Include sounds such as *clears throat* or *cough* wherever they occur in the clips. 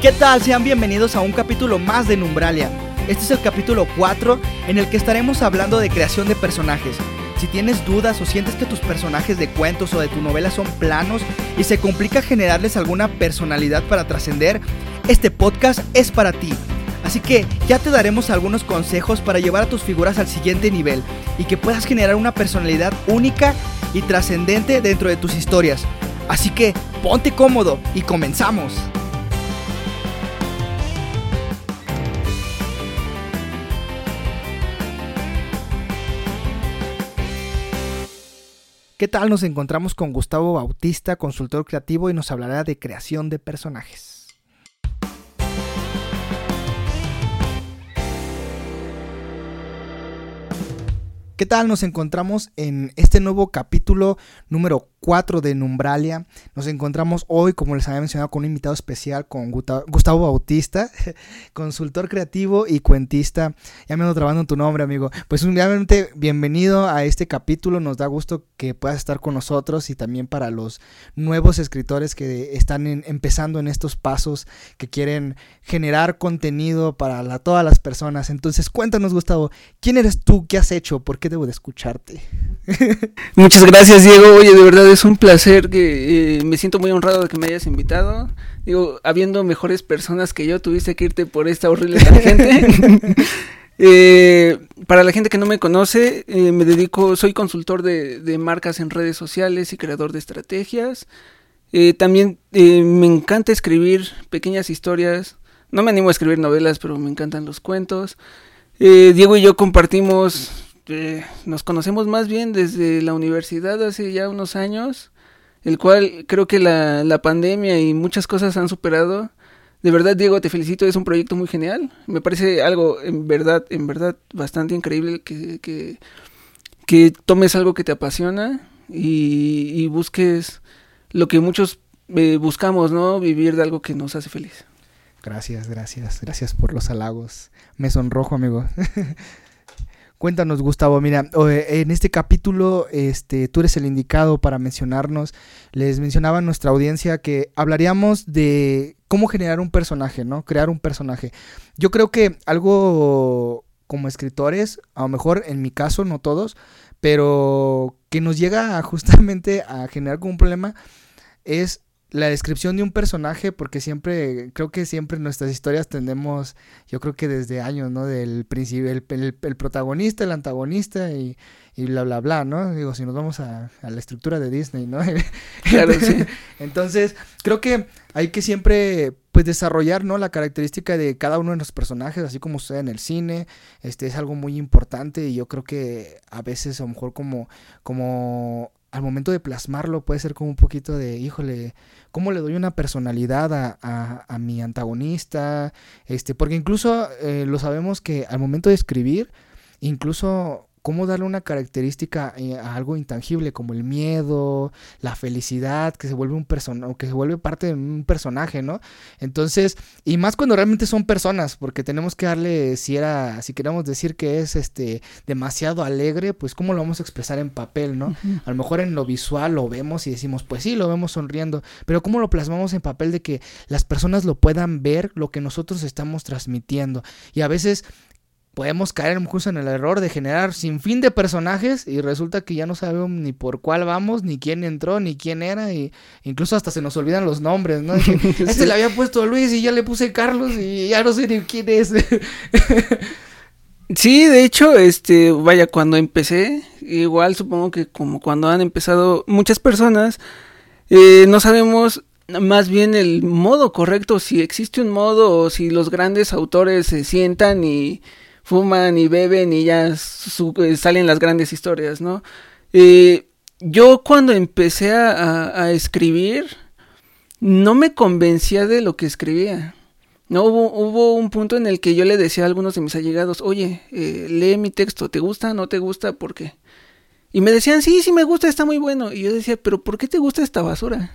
¿Qué tal? Sean bienvenidos a un capítulo más de Numbralia. Este es el capítulo 4 en el que estaremos hablando de creación de personajes. Si tienes dudas o sientes que tus personajes de cuentos o de tu novela son planos y se complica generarles alguna personalidad para trascender, este podcast es para ti. Así que ya te daremos algunos consejos para llevar a tus figuras al siguiente nivel y que puedas generar una personalidad única y trascendente dentro de tus historias. Así que ponte cómodo y comenzamos. ¿Qué tal? Nos encontramos con Gustavo Bautista, consultor creativo, y nos hablará de creación de personajes. ¿Qué tal? Nos encontramos en este nuevo capítulo número 4 de Numbralia. Nos encontramos hoy, como les había mencionado, con un invitado especial, con Gustavo Bautista, *laughs* consultor creativo y cuentista. Ya me ando trabando tu nombre, amigo. Pues obviamente, bienvenido a este capítulo. Nos da gusto que puedas estar con nosotros y también para los nuevos escritores que están empezando en estos pasos, que quieren generar contenido para todas las personas. Entonces, cuéntanos, Gustavo, ¿quién eres tú? ¿Qué has hecho? ¿Por qué debo de escucharte? *laughs* Muchas gracias, Diego. Oye, de verdad es un placer que eh, me siento muy honrado de que me hayas invitado. Digo, habiendo mejores personas que yo, tuviste que irte por esta horrible *laughs* tangente. *laughs* eh, para la gente que no me conoce, eh, me dedico, soy consultor de, de, marcas en redes sociales y creador de estrategias. Eh, también me encanta escribir pequeñas historias. No me animo a escribir novelas, pero me encantan los cuentos. Diego y yo compartimos este, nos conocemos más bien desde la universidad hace ya unos años, el cual creo que la, la pandemia y muchas cosas han superado. De verdad, Diego, te felicito, es un proyecto muy genial. Me parece algo en verdad, en verdad, bastante increíble que, que, que tomes algo que te apasiona y, y busques lo que muchos eh, buscamos, ¿no? Vivir de algo que nos hace feliz. Gracias, gracias, gracias por los halagos. Me sonrojo, amigo. *laughs* Cuéntanos, Gustavo, mira, en este capítulo este, tú eres el indicado para mencionarnos. Les mencionaba a nuestra audiencia que hablaríamos de cómo generar un personaje, ¿no? Crear un personaje. Yo creo que algo como escritores, a lo mejor en mi caso, no todos, pero que nos llega justamente a generar como un problema es la descripción de un personaje, porque siempre, creo que siempre en nuestras historias tendemos, yo creo que desde años, ¿no? Del principio, el, el, protagonista, el antagonista y, y, bla, bla, bla, ¿no? Digo, si nos vamos a, a la estructura de Disney, ¿no? *laughs* claro, sí. Entonces, creo que hay que siempre, pues, desarrollar, ¿no? La característica de cada uno de los personajes, así como sucede en el cine, este, es algo muy importante y yo creo que a veces, a lo mejor como, como al momento de plasmarlo puede ser como un poquito de, híjole, ¿cómo le doy una personalidad a, a, mi antagonista? Este, porque incluso eh, lo sabemos que al momento de escribir, incluso cómo darle una característica eh, a algo intangible como el miedo, la felicidad, que se vuelve un personaje, que se vuelve parte de un personaje, ¿no? Entonces, y más cuando realmente son personas, porque tenemos que darle, si era, si queremos decir que es este demasiado alegre, pues cómo lo vamos a expresar en papel, ¿no? A lo mejor en lo visual lo vemos y decimos, pues sí, lo vemos sonriendo, pero cómo lo plasmamos en papel de que las personas lo puedan ver lo que nosotros estamos transmitiendo. Y a veces podemos caer justo en el error de generar sin fin de personajes y resulta que ya no sabemos ni por cuál vamos, ni quién entró, ni quién era, y incluso hasta se nos olvidan los nombres, ¿no? *laughs* este le había puesto Luis y ya le puse Carlos y ya no sé ni quién es. sí, de hecho, este, vaya, cuando empecé, igual supongo que como cuando han empezado muchas personas, eh, no sabemos más bien el modo correcto, si existe un modo o si los grandes autores se sientan y fuman y beben y ya eh, salen las grandes historias, ¿no? Eh, yo cuando empecé a, escribir, no me convencía de lo que escribía. No hubo, hubo, un punto en el que yo le decía a algunos de mis allegados, oye, eh, lee mi texto, ¿te gusta? ¿No te gusta? ¿Por qué? Y me decían, sí, sí me gusta, está muy bueno. Y yo decía, pero ¿por qué te gusta esta basura?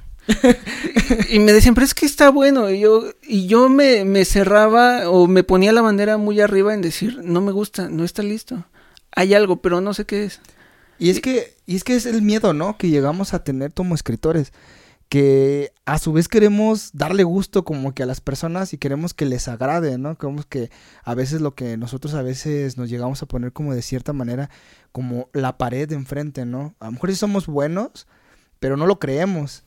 Y me decían, pero es que está bueno. Y yo, y yo me, me, cerraba o me ponía la bandera muy arriba en decir, no me gusta, no está listo. Hay algo, pero no sé qué es. Y es que, y es que es el miedo, ¿no? Que llegamos a tener como escritores. que a su vez queremos darle gusto como que a las personas y queremos que les agrade, ¿no? Queremos que a veces lo que nosotros a veces nos llegamos a poner como de cierta manera como la pared enfrente, ¿no? A lo mejor sí somos buenos, pero no lo creemos.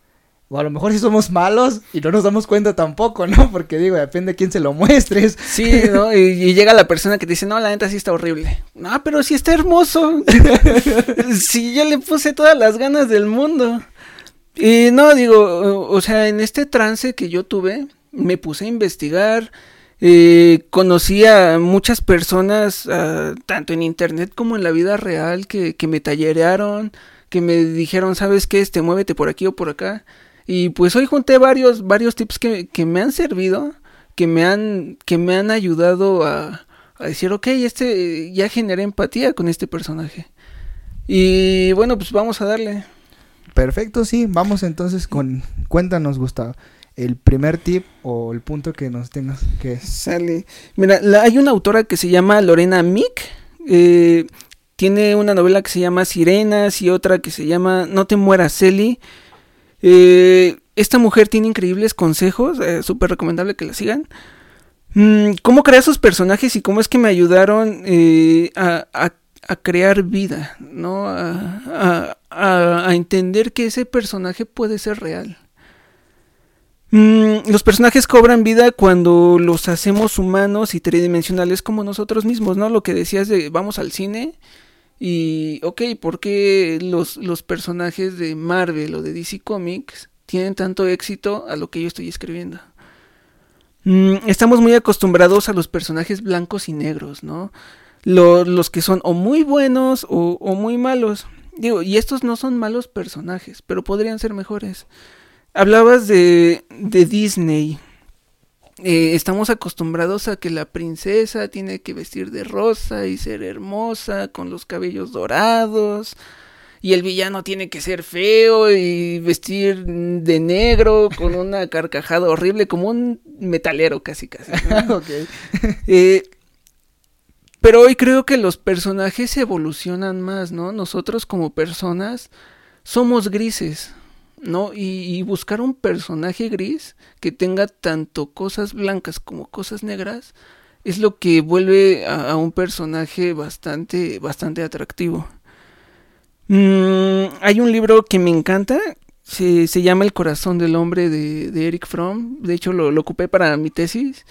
O a lo mejor sí somos malos y no nos damos cuenta tampoco, ¿no? *laughs* Porque digo, depende de quién se lo muestres. Sí, ¿no? Y, y llega la persona que te dice, no, la neta sí está horrible. No, pero sí está hermoso. *laughs* sí, yo le puse todas las ganas del mundo. Y no, digo, o sea, en este trance que yo tuve, me puse a investigar, eh, conocí a muchas personas, uh, tanto en internet como en la vida real, que, que me tallerearon, que me dijeron, ¿sabes qué? Este, muévete por aquí o por acá. Y pues hoy junté varios, varios tips que, que me han servido, que me han, que me han ayudado a, a decir, ok, este, ya generé empatía con este personaje. Y bueno, pues vamos a darle. Perfecto, sí. Vamos entonces con. Cuéntanos, Gustavo. El primer tip o el punto que nos tengas que. Sale. Mira, la, hay una autora que se llama Lorena Mick. Eh, tiene una novela que se llama Sirenas y otra que se llama No te mueras, Celi. Eh, esta mujer tiene increíbles consejos. Eh, Súper recomendable que la sigan. Mm, ¿Cómo crear sus personajes y cómo es que me ayudaron eh, a, crear vida, ¿no? A, entender que ese personaje puede ser real. Mm, los personajes cobran vida cuando los hacemos humanos y tridimensionales como nosotros mismos, ¿no? Lo que decías de vamos al cine y, ok, ¿por qué los, los personajes de Marvel o de DC Comics tienen tanto éxito a lo que yo estoy escribiendo? Mm, estamos muy acostumbrados a los personajes blancos y negros, ¿no? Lo, los que son o muy buenos o, o, muy malos. Digo, y estos no son malos personajes, pero podrían ser mejores. Hablabas de, de Disney. Eh, estamos acostumbrados a que la princesa tiene que vestir de rosa y ser hermosa, con los cabellos dorados. Y el villano tiene que ser feo y vestir de negro con *laughs* una carcajada horrible, como un metalero casi casi. *laughs* *laughs* eh, pero hoy creo que los personajes evolucionan más, ¿no? Nosotros como personas somos grises, ¿no? Y, buscar un personaje gris que tenga tanto cosas blancas como cosas negras es lo que vuelve a, a un personaje bastante, bastante atractivo. Mm, hay un libro que me encanta, se, se, llama El corazón del hombre de, de Eric Fromm, de hecho lo, lo ocupé para mi tesis,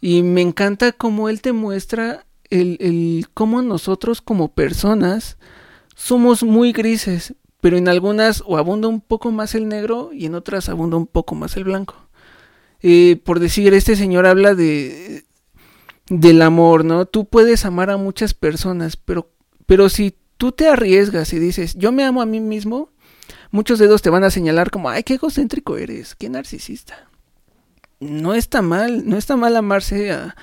y me encanta cómo él te muestra el, el cómo nosotros como personas somos muy grises, pero en algunas o abunda un poco más el negro y en otras abunda un poco más el blanco. Eh, por decir, este señor habla de del amor, ¿no? Tú puedes amar a muchas personas, pero, pero si tú te arriesgas y dices, yo me amo a mí mismo, muchos dedos te van a señalar como, ay, qué egocéntrico eres, qué narcisista. No está mal, no está mal amarse a,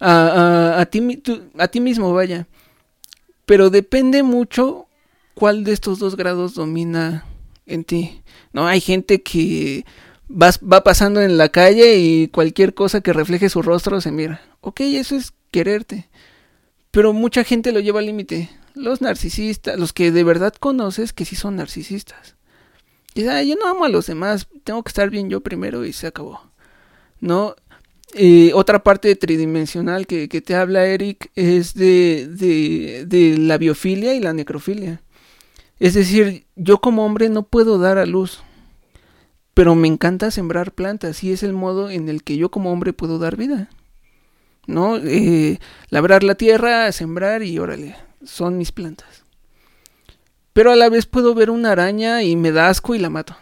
a, a, ti, a ti mismo, vaya. Pero depende mucho cuál de estos dos grados domina en ti. No, hay gente que va, va pasando en la calle y cualquier cosa que refleje su rostro se mira. Ok, eso es quererte. Pero mucha gente lo lleva al límite. Los narcisistas, los que de verdad conoces que sí son narcisistas. Dice, ah, yo no amo a los demás, tengo que estar bien yo primero y se acabó. No, otra parte tridimensional que, que, te habla Eric es de, de, de, la biofilia y la necrofilia. Es decir, yo como hombre no puedo dar a luz, pero me encanta sembrar plantas y es el modo en el que yo como hombre puedo dar vida. ¿No? Eh, labrar la tierra, sembrar y órale, son mis plantas. Pero a la vez puedo ver una araña y me da asco y la mato.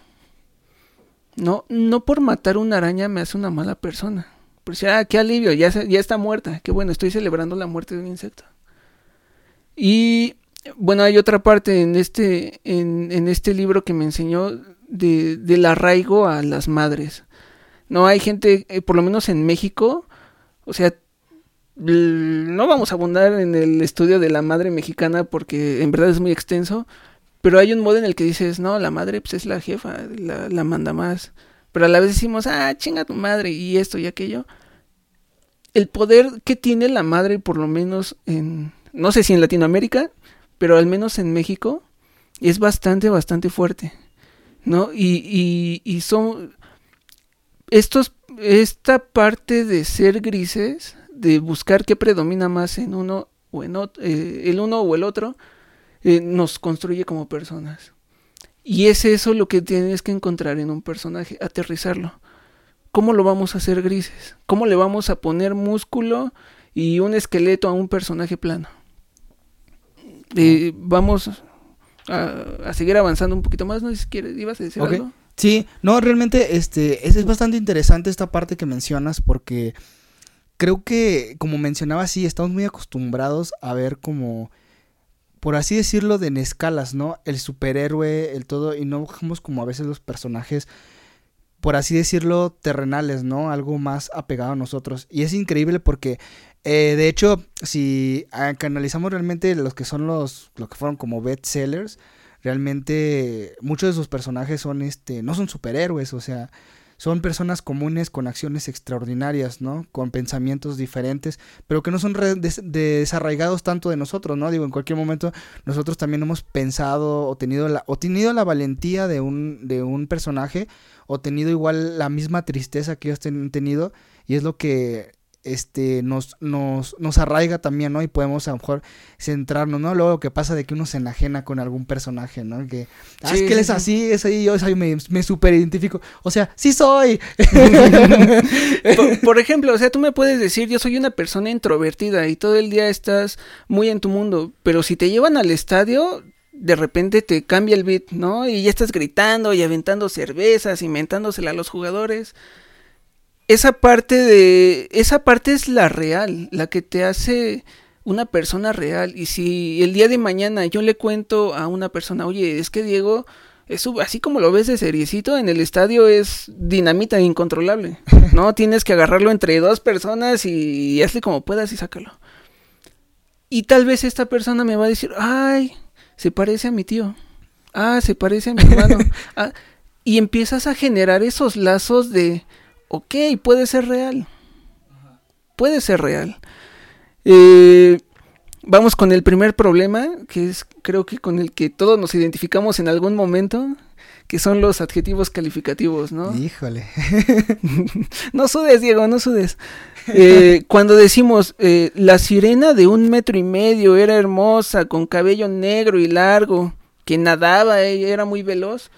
No, no por matar una araña me hace una mala persona. Pues ah, qué alivio, ya, ya está muerta. Qué bueno, estoy celebrando la muerte de un insecto. Y bueno, hay otra parte en este, en, este libro que me enseñó de, del arraigo a las madres. No hay gente, eh, por lo menos en México, o sea, no vamos a abundar en el estudio de la madre mexicana porque en verdad es muy extenso, pero hay un modo en el que dices, no, la madre pues es la jefa, la, la manda más. Pero a la vez decimos, ah, chinga tu madre y esto y aquello. El poder que tiene la madre, por lo menos en, no sé si en Latinoamérica, pero al menos en México, es bastante, bastante fuerte. ¿no? Y, y, son estos, esta parte de ser grises, de buscar qué predomina más en uno o en otro, eh, el uno o el otro, eh, nos construye como personas. Y es eso lo que tienes que encontrar en un personaje, aterrizarlo. ¿Cómo lo vamos a hacer grises? ¿Cómo le vamos a poner músculo y un esqueleto a un personaje plano? Eh, vamos a, seguir avanzando un poquito más, ¿no? Si quieres, ibas a decir algo. Sí, no, realmente este, es, es, bastante interesante esta parte que mencionas porque creo que, como mencionaba, sí, estamos muy acostumbrados a ver como, por así decirlo, de en escalas, ¿no? El superhéroe, el todo, y no bajamos como a veces los personajes, por así decirlo, terrenales, ¿no? Algo más apegado a nosotros. Y es increíble porque, eh, de hecho, si analizamos realmente los que son los, lo que fueron como bestsellers, realmente muchos de sus personajes son, este, no son superhéroes, o sea, son personas comunes con acciones extraordinarias, ¿no? Con pensamientos diferentes, pero que no son desarraigados tanto de nosotros, ¿no? Digo, en cualquier momento nosotros también hemos pensado o tenido la, o tenido la valentía de un, de un personaje o tenido igual la misma tristeza que ellos han tenido y es lo que este, nos, nos, nos arraiga también, ¿no? Y podemos a lo mejor centrarnos, ¿no? Luego lo que pasa de que uno se enajena con algún personaje, ¿no? Que, ah, es que él es así, es ahí, yo, me, me super identifico. O sea, sí soy. *laughs* *laughs* por, ejemplo, o sea, tú me puedes decir, yo soy una persona introvertida y todo el día estás muy en tu mundo, pero si te llevan al estadio, de repente te cambia el beat, ¿no? Y ya estás gritando y aventando cervezas, inventándosela a los jugadores esa parte de esa parte es la real, la que te hace una persona real y si el día de mañana yo le cuento a una persona, "Oye, es que Diego es así como lo ves de seriecito en el estadio es dinamita incontrolable, *laughs* ¿no? Tienes que agarrarlo entre dos personas y, y hazle como puedas y sácalo." Y tal vez esta persona me va a decir, "Ay, se parece a mi tío." Ah, se parece a mi hermano. *laughs* Ah, y empiezas a generar esos lazos de ok, puede ser real. Puede ser real. Eh, vamos con el primer problema, que es creo que con el que todos nos identificamos en algún momento, que son los adjetivos calificativos, ¿no? Híjole. *laughs* no sudes, Diego, no sudes. Eh, *laughs* cuando decimos eh, la sirena de un metro y medio era hermosa, con cabello negro y largo, que nadaba, ella era muy veloz.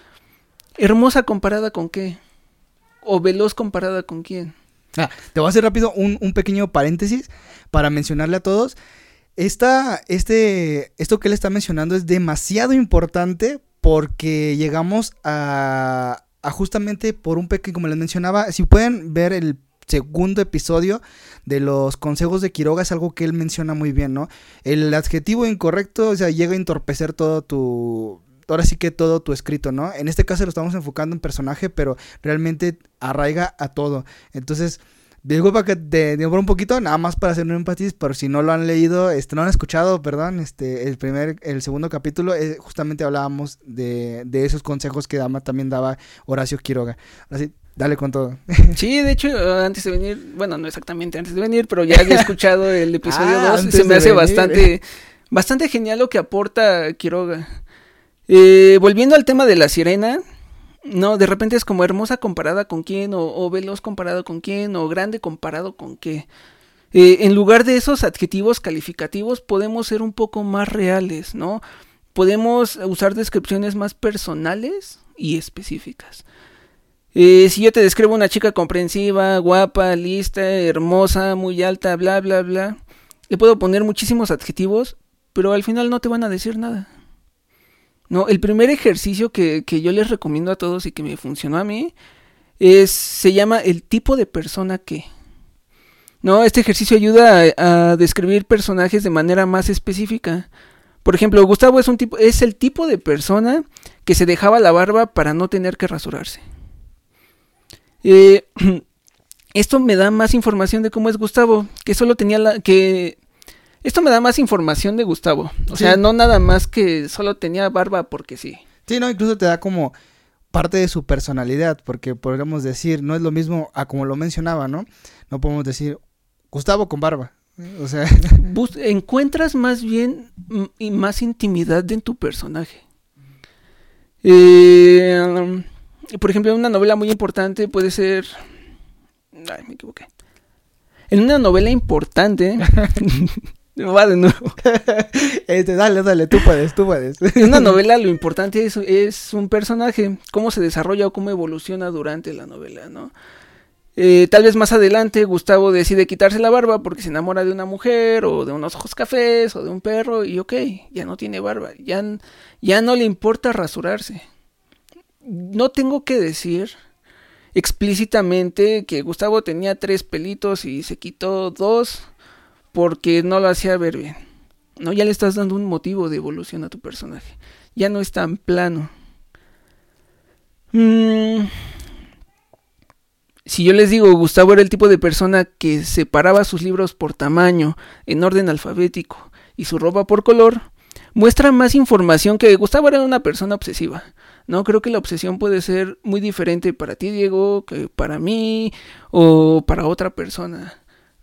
¿Hermosa comparada con qué? O veloz comparada con quién. Ah, te voy a hacer rápido un, pequeño paréntesis para mencionarle a todos. Esta, este, esto que él está mencionando es demasiado importante porque llegamos a, a justamente por un pequeño, como les mencionaba, si pueden ver el segundo episodio de los consejos de Quiroga es algo que él menciona muy bien, ¿no? El adjetivo incorrecto, o sea, llega a entorpecer todo tu, ahora sí que todo tu escrito, ¿no? En este caso lo estamos enfocando en personaje, pero realmente arraiga a todo. Entonces, para que te demore un poquito, nada más para hacer un énfasis, por si no lo han leído, este, no han escuchado, perdón, este, el primer, el segundo capítulo, eh, justamente hablábamos de, de esos consejos que dama, también daba Horacio Quiroga. Así, dale con todo. *laughs* Sí, de hecho, antes de venir, bueno, no exactamente antes de venir, pero ya había *laughs* escuchado el episodio 2 ah, y se me hace bastante, bastante genial lo que aporta Quiroga. Eh, volviendo al tema de la sirena, no, de repente es como hermosa comparada con quién, o, veloz comparado con quién, o grande comparado con qué. Eh, en lugar de esos adjetivos calificativos, podemos ser un poco más reales, ¿no? Podemos usar descripciones más personales y específicas. Eh, si yo te describo una chica comprensiva, guapa, lista, hermosa, muy alta, bla, bla, bla, le puedo poner muchísimos adjetivos, pero al final no te van a decir nada. No, el primer ejercicio que, yo les recomiendo a todos y que me funcionó a mí es, se llama el tipo de persona que. No, este ejercicio ayuda a, describir personajes de manera más específica. Por ejemplo, Gustavo es un tipo, es el tipo de persona que se dejaba la barba para no tener que rasurarse. Eh, *clears throat* esto me da más información de cómo es Gustavo, que solo tenía la, que esto me da más información de Gustavo. O sea, no nada más que solo tenía barba porque sí. Sí, no, incluso te da como parte de su personalidad, porque podríamos decir, no es lo mismo a como lo mencionaba, ¿no? No podemos decir Gustavo con barba. O sea, *laughs* encuentras más bien y más intimidad en tu personaje. Eh, por ejemplo, una novela muy importante puede ser... Ay, me equivoqué. En una novela importante... *laughs* Va de nuevo. *laughs* Este, dale, dale, tú puedes, tú puedes. En una *laughs* novela lo importante es, es, un personaje, cómo se desarrolla o cómo evoluciona durante la novela, ¿no? Eh, tal vez más adelante Gustavo decide quitarse la barba porque se enamora de una mujer o de unos ojos cafés o de un perro y ok, ya no tiene barba, ya, ya no le importa rasurarse. No tengo que decir explícitamente que Gustavo tenía tres pelitos y se quitó dos porque no lo hacía ver bien. No, ya le estás dando un motivo de evolución a tu personaje. Ya no es tan plano. Mmm si yo les digo, Gustavo era el tipo de persona que separaba sus libros por tamaño, en orden alfabético, y su ropa por color, muestra más información que Gustavo era una persona obsesiva. No creo que la obsesión puede ser muy diferente para ti, Diego, que para mí o para otra persona.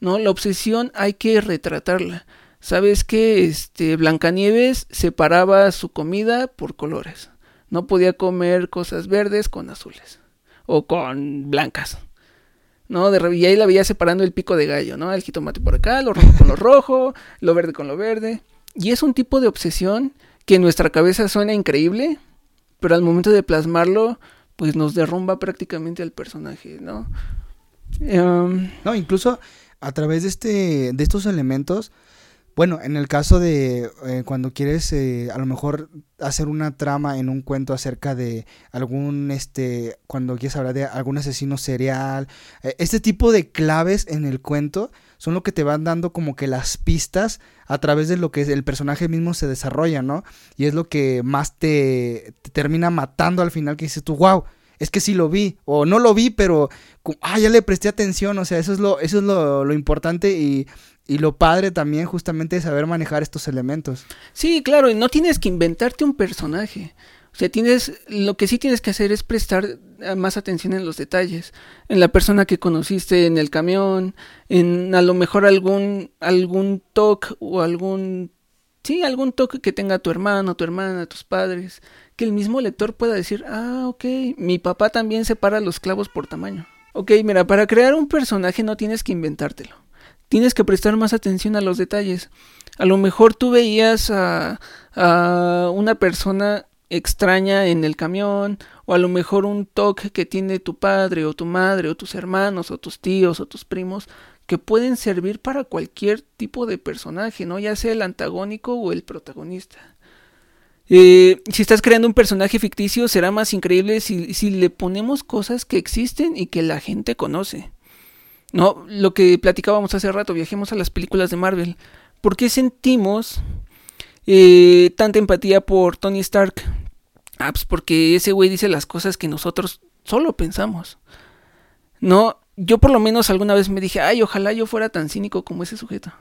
No, la obsesión hay que retratarla. ¿Sabes que este Blancanieves separaba su comida por colores? No podía comer cosas verdes con azules o con blancas. ¿no? De, y ahí la veía separando el pico de gallo, ¿no? El jitomate por acá, lo rojo con lo *laughs* rojo, lo verde con lo verde. Y es un tipo de obsesión que en nuestra cabeza suena increíble, pero al momento de plasmarlo, pues nos derrumba prácticamente al personaje, ¿no? Em, no, incluso a través de este, de estos elementos, bueno, en el caso de eh, cuando quieres eh, a lo mejor hacer una trama en un cuento acerca de algún, este, cuando quieres hablar de algún asesino serial, eh, este tipo de claves en el cuento son lo que te van dando como que las pistas a través de lo que el personaje mismo se desarrolla, ¿no? Y es lo que más te, termina matando al final que dices tú, wow, es que sí lo vi, o no lo vi, pero, ah, ya le presté atención, o sea, eso es lo, eso es lo, importante y y lo padre también justamente es saber manejar estos elementos. Sí, claro, y no tienes que inventarte un personaje. O sea, tienes, lo que sí tienes que hacer es prestar eh, más atención en los detalles, en la persona que conociste en el camión, en a lo mejor algún, algún toque o algún, sí, algún toque que tenga tu hermano, tu hermana, tus padres, que el mismo lector pueda decir, ah, ok, mi papá también separa los clavos por tamaño. Ok, mira, para crear un personaje no tienes que inventártelo tienes que prestar más atención a los detalles. A lo mejor tú veías a, una persona extraña en el camión, o a lo mejor un toque que tiene tu padre o tu madre o tus hermanos o tus tíos o tus primos que pueden servir para cualquier tipo de personaje, ¿no? Ya sea el antagónico o el protagonista. Eh, si estás creando un personaje ficticio será más increíble si, le ponemos cosas que existen y que la gente conoce. No, lo que platicábamos hace rato, viajemos a las películas de Marvel. ¿Por qué sentimos eh, tanta empatía por Tony Stark? Ah, pues porque ese güey dice las cosas que nosotros solo pensamos. No, yo por lo menos alguna vez me dije, ay, ojalá yo fuera tan cínico como ese sujeto.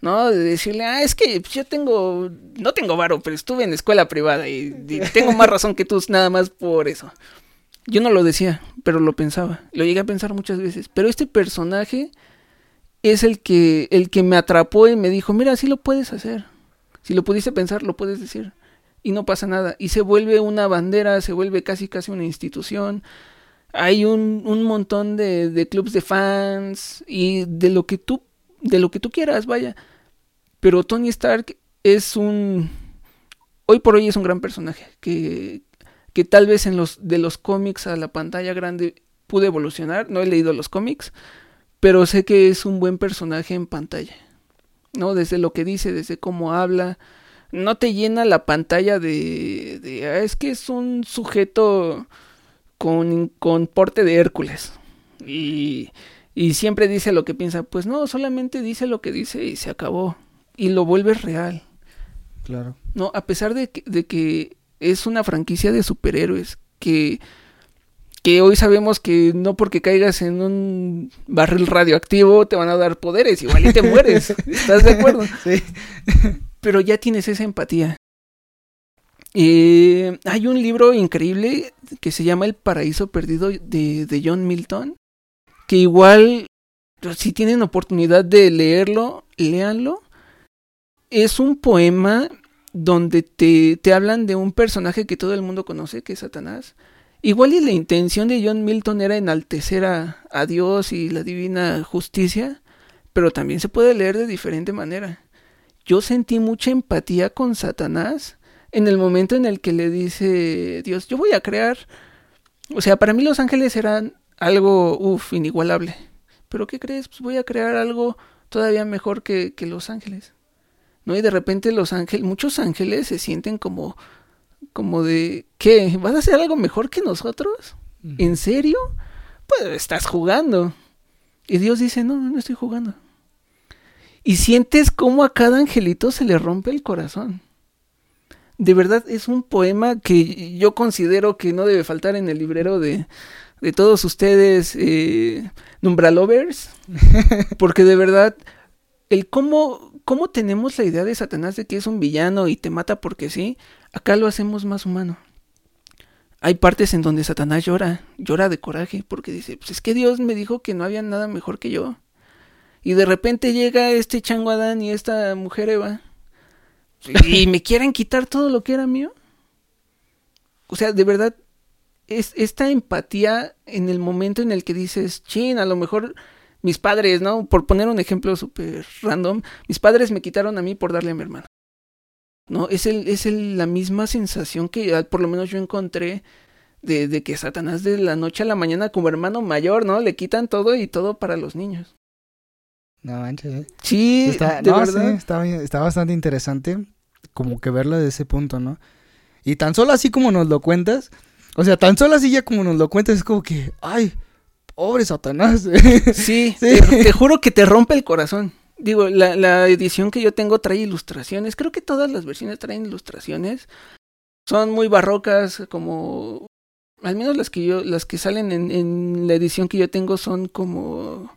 ¿No? De decirle, ah, es que yo tengo, no tengo varo, pero estuve en escuela privada y, y, *laughs* tengo más razón que tú nada más por eso. Yo no lo decía, pero lo pensaba. Lo llegué a pensar muchas veces. Pero este personaje es el que, el que me atrapó y me dijo, mira, sí lo puedes hacer. Si lo pudiste pensar, lo puedes decir. Y no pasa nada. Y se vuelve una bandera, se vuelve casi casi una institución. Hay un, un montón de, de clubs de fans y de lo que tú, de lo que tú quieras, vaya. Pero Tony Stark es un, hoy por hoy es un gran personaje que, que tal vez en los de los cómics a la pantalla grande pude evolucionar, no he leído los cómics, pero sé que es un buen personaje en pantalla. ¿No? Desde lo que dice, desde cómo habla, no te llena la pantalla de, ah, es que es un sujeto con, con porte de Hércules. Y, y siempre dice lo que piensa, pues no, solamente dice lo que dice y se acabó. Y lo vuelve real. Claro. No, a pesar de que, de que es una franquicia de superhéroes que, que hoy sabemos que no porque caigas en un barril radioactivo te van a dar poderes, igual y te mueres. *laughs* ¿Estás de acuerdo? Sí. Pero ya tienes esa empatía. Eh, hay un libro increíble que se llama El Paraíso Perdido de, de John Milton, que igual, si tienen oportunidad de leerlo, léanlo. Es un poema donde te, te hablan de un personaje que todo el mundo conoce, que es Satanás. Igual y la intención de John Milton era enaltecer a, a Dios y la divina justicia, pero también se puede leer de diferente manera. Yo sentí mucha empatía con Satanás en el momento en el que le dice Dios, yo voy a crear. O sea, para mí los ángeles eran algo, uff, inigualable. Pero ¿qué crees? Pues voy a crear algo todavía mejor que, que los ángeles. ¿No? Y de repente los ángeles, muchos ángeles se sienten como, como de, ¿qué? ¿Vas a hacer algo mejor que nosotros? ¿En serio? Pues estás jugando. Y Dios dice, no, no estoy jugando. Y sientes como a cada angelito se le rompe el corazón. De verdad es un poema que yo considero que no debe faltar en el librero de, de todos ustedes, eh, Numbralovers, *laughs* porque de verdad, el cómo, cómo tenemos la idea de Satanás de que es un villano y te mata porque sí, acá lo hacemos más humano. Hay partes en donde Satanás llora, llora de coraje, porque dice, pues es que Dios me dijo que no había nada mejor que yo. Y de repente llega este chango Adán y esta mujer Eva. Y *laughs* me quieren quitar todo lo que era mío. O sea, de verdad, es esta empatía en el momento en el que dices, chin, a lo mejor mis padres, ¿no? Por poner un ejemplo súper random, mis padres me quitaron a mí por darle a mi hermano. ¿No? Es, el, es el, la misma sensación que por lo menos yo encontré de, de, que Satanás de la noche a la mañana como hermano mayor, ¿no? Le quitan todo y todo para los niños. No manches. ¿eh? Sí, está, de no, verdad. sí, está, está bastante interesante como que verlo de ese punto, ¿no? Y tan solo así como nos lo cuentas, o sea, tan solo así ya como nos lo cuentas, es como que, ay, pobre Satanás. *laughs* Sí, *laughs* sí. Te, te, juro que te rompe el corazón. Digo, la, la, edición que yo tengo trae ilustraciones. Creo que todas las versiones traen ilustraciones. Son muy barrocas, como. Al menos las que yo, las que salen en, en la edición que yo tengo son como.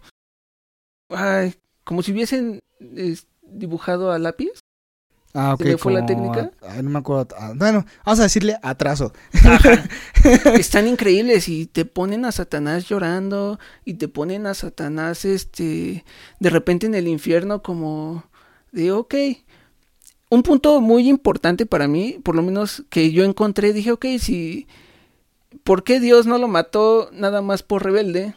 Ay, como si hubiesen dibujado a lápiz. Ah, ok. ¿Se me fue la técnica? A, no me acuerdo. Bueno, vamos a decirle atraso. *laughs* Están increíbles y te ponen a Satanás llorando y te ponen a Satanás, este, de repente en el infierno como de, ok. Un punto muy importante para mí, por lo menos que yo encontré, dije, ok, si, ¿por qué Dios no lo mató nada más por rebelde?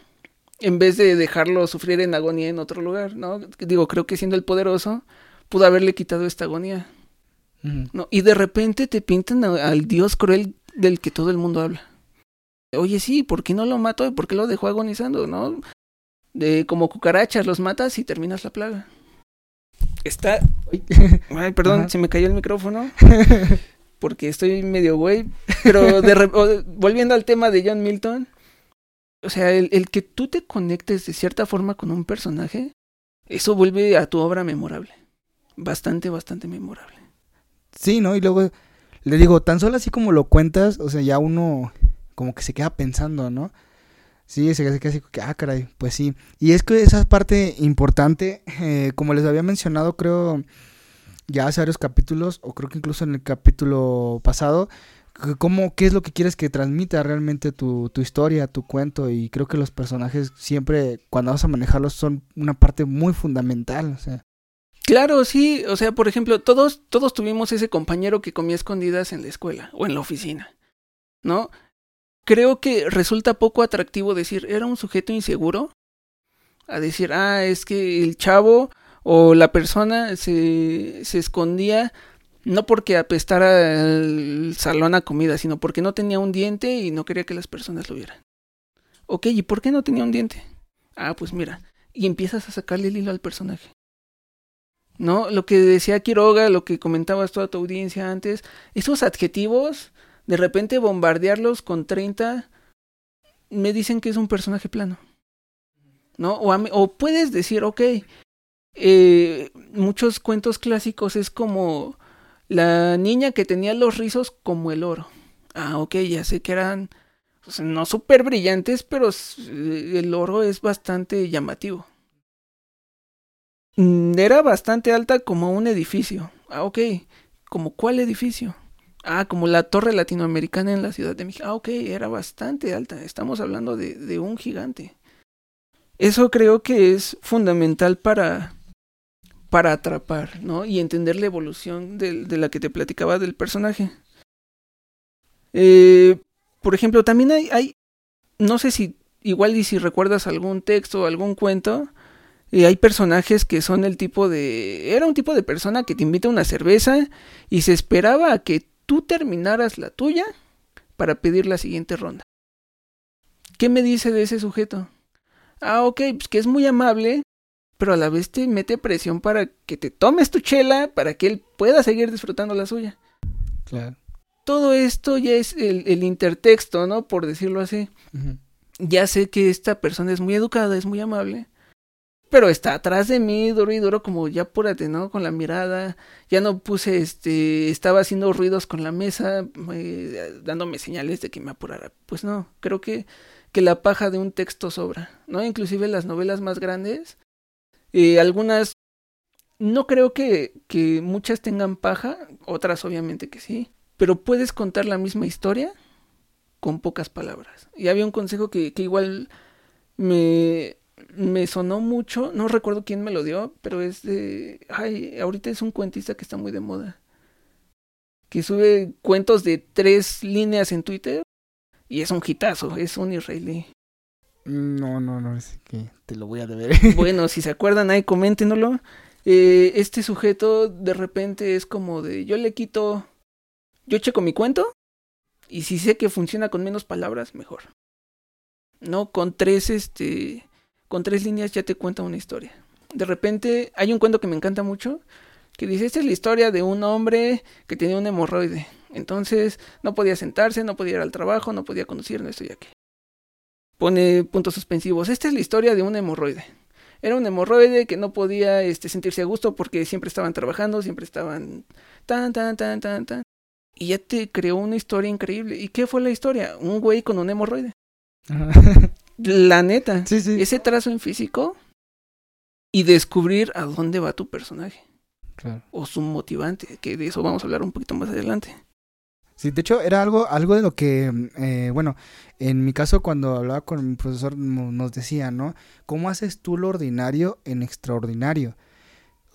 En vez de dejarlo sufrir en agonía en otro lugar, ¿no? Digo, creo que siendo el poderoso, pudo haberle quitado esta agonía. Uh -huh. ¿no? Y de repente te pintan a, al Dios cruel del que todo el mundo habla. Oye, sí, ¿por qué no lo mató? ¿Por qué lo dejó agonizando? ¿No? De como cucarachas los matas y terminas la plaga. Está. Ay, *laughs* perdón, Ajá. se me cayó el micrófono. *laughs* Porque estoy medio güey. Pero de re... volviendo al tema de John Milton. O sea, el, el que tú te conectes de cierta forma con un personaje, eso vuelve a tu obra memorable bastante, bastante memorable. Sí, ¿no? Y luego le digo, tan solo así como lo cuentas, o sea, ya uno como que se queda pensando, ¿no? Sí, se queda así, ah, caray, pues sí. Y es que esa parte importante, eh, como les había mencionado, creo, ya hace varios capítulos, o creo que incluso en el capítulo pasado, cómo, qué es lo que quieres que transmita realmente tu, tu historia, tu cuento, y creo que los personajes siempre, cuando vas a manejarlos, son una parte muy fundamental, o sea. Claro, sí, o sea, por ejemplo, todos, todos tuvimos ese compañero que comía escondidas en la escuela o en la oficina, ¿no? Creo que resulta poco atractivo decir, era un sujeto inseguro, a decir, ah, es que el chavo o la persona se, se escondía no porque apestara el salón a comida, sino porque no tenía un diente y no quería que las personas lo vieran. Ok, ¿y por qué no tenía un diente? Ah, pues mira, y empiezas a sacarle el hilo al personaje. ¿No? Lo que decía Quiroga, lo que comentabas toda tu audiencia antes, esos adjetivos, de repente bombardearlos con 30, me dicen que es un personaje plano, ¿no? O, a, o puedes decir, ok, eh, muchos cuentos clásicos es como la niña que tenía los rizos como el oro. Ah, ok, ya sé que eran pues, no súper brillantes, pero el oro es bastante llamativo. Mm, Era bastante alta como un edificio. Ah, ok. ¿Como cuál edificio? Ah, como la torre latinoamericana en la Ciudad de México. Ah, ok, era bastante alta. Estamos hablando de, de un gigante. Eso creo que es fundamental para, para atrapar, ¿no? Y entender la evolución de, de la que te platicaba del personaje. Eh, por ejemplo, también hay, hay, no sé si, igual y si recuerdas algún texto o algún cuento, eh, hay personajes que son el tipo de... Era un tipo de persona que te invita a una cerveza y se esperaba a que tú terminaras la tuya para pedir la siguiente ronda. ¿Qué me dice de ese sujeto? Ah, ok, pues que es muy amable, pero a la vez te mete presión para que te tomes tu chela para que él pueda seguir disfrutando la suya. Claro. Todo esto ya es el, el intertexto, ¿no? Por decirlo así. Ya sé que esta persona es muy educada, es muy amable, pero está atrás de mí, duro y duro, como ya apúrate, ¿no? Con la mirada. Ya no puse, este, estaba haciendo ruidos con la mesa, eh, dándome señales de que me apurara. Pues no, creo que, que la paja de un texto sobra, ¿no? Inclusive las novelas más grandes, eh, algunas, no creo que, que muchas tengan paja, otras obviamente que sí, pero puedes contar la misma historia con pocas palabras. Y había un consejo que, que igual me, me sonó mucho, no recuerdo quién me lo dio, pero es de, ay, ahorita es un cuentista que está muy de moda, que sube cuentos de tres líneas en Twitter y es un hitazo, es un israelí. No, no, no, es que te lo voy a deber. *laughs* Bueno, si se acuerdan ahí, coméntenoslo. Eh, este sujeto de repente es como de, yo le quito, yo checo mi cuento y si sé que funciona con menos palabras, mejor. No, con tres, este, con tres líneas ya te cuenta una historia. De repente hay un cuento que me encanta mucho que dice, esta es la historia de un hombre que tenía un hemorroide. Entonces no podía sentarse, no podía ir al trabajo, no podía conducir, no estoy aquí. Pone puntos suspensivos. Esta es la historia de un hemorroide. Era un hemorroide que no podía este, sentirse a gusto porque siempre estaban trabajando, siempre estaban tan, tan, tan, tan, tan. Y ya te creó una historia increíble. ¿Y qué fue la historia? Un güey con un hemorroide. *laughs* La neta. sí, sí. Ese trazo en físico y descubrir a dónde va tu personaje. Claro. O su motivante, que de eso vamos a hablar un poquito más adelante. Sí, de hecho era algo, algo de lo que, eh, bueno, en mi caso cuando hablaba con mi profesor nos decía, ¿no? ¿Cómo haces tú lo ordinario en extraordinario?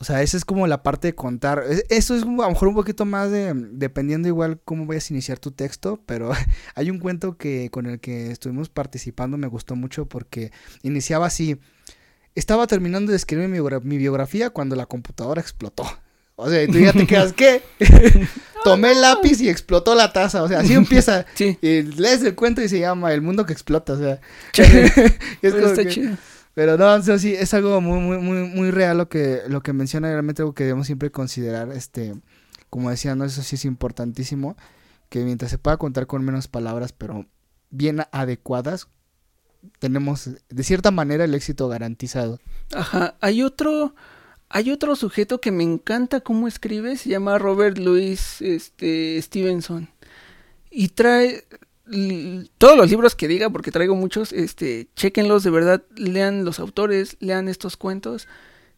O sea, esa es como la parte de contar. Es- Eso es a lo mejor un poquito más de, dependiendo igual cómo vayas a iniciar tu texto, pero *laughs* hay un cuento que con el que estuvimos participando me gustó mucho porque iniciaba así. Estaba terminando de escribir mi, biogra- mi biografía cuando la computadora explotó. O sea, y tú ya te *laughs* quedas, ¿qué? *laughs* Tomé el lápiz y explotó la taza. O sea, así empieza. Sí, Y lees el cuento y se llama El mundo que explota. O sea, es como está que- chido. Pero no, o sí, es algo muy, muy, muy, muy real lo que, lo que menciona, realmente algo que debemos siempre considerar, este, como decía, no, eso sí es importantísimo, que mientras se pueda contar con menos palabras, pero bien adecuadas, tenemos de cierta manera el éxito garantizado. Ajá, hay otro, hay otro sujeto que me encanta cómo escribe, se llama Robert Louis este, Stevenson. Y trae todos los libros que diga, porque traigo muchos, este, chequenlos de verdad, lean los autores, lean estos cuentos.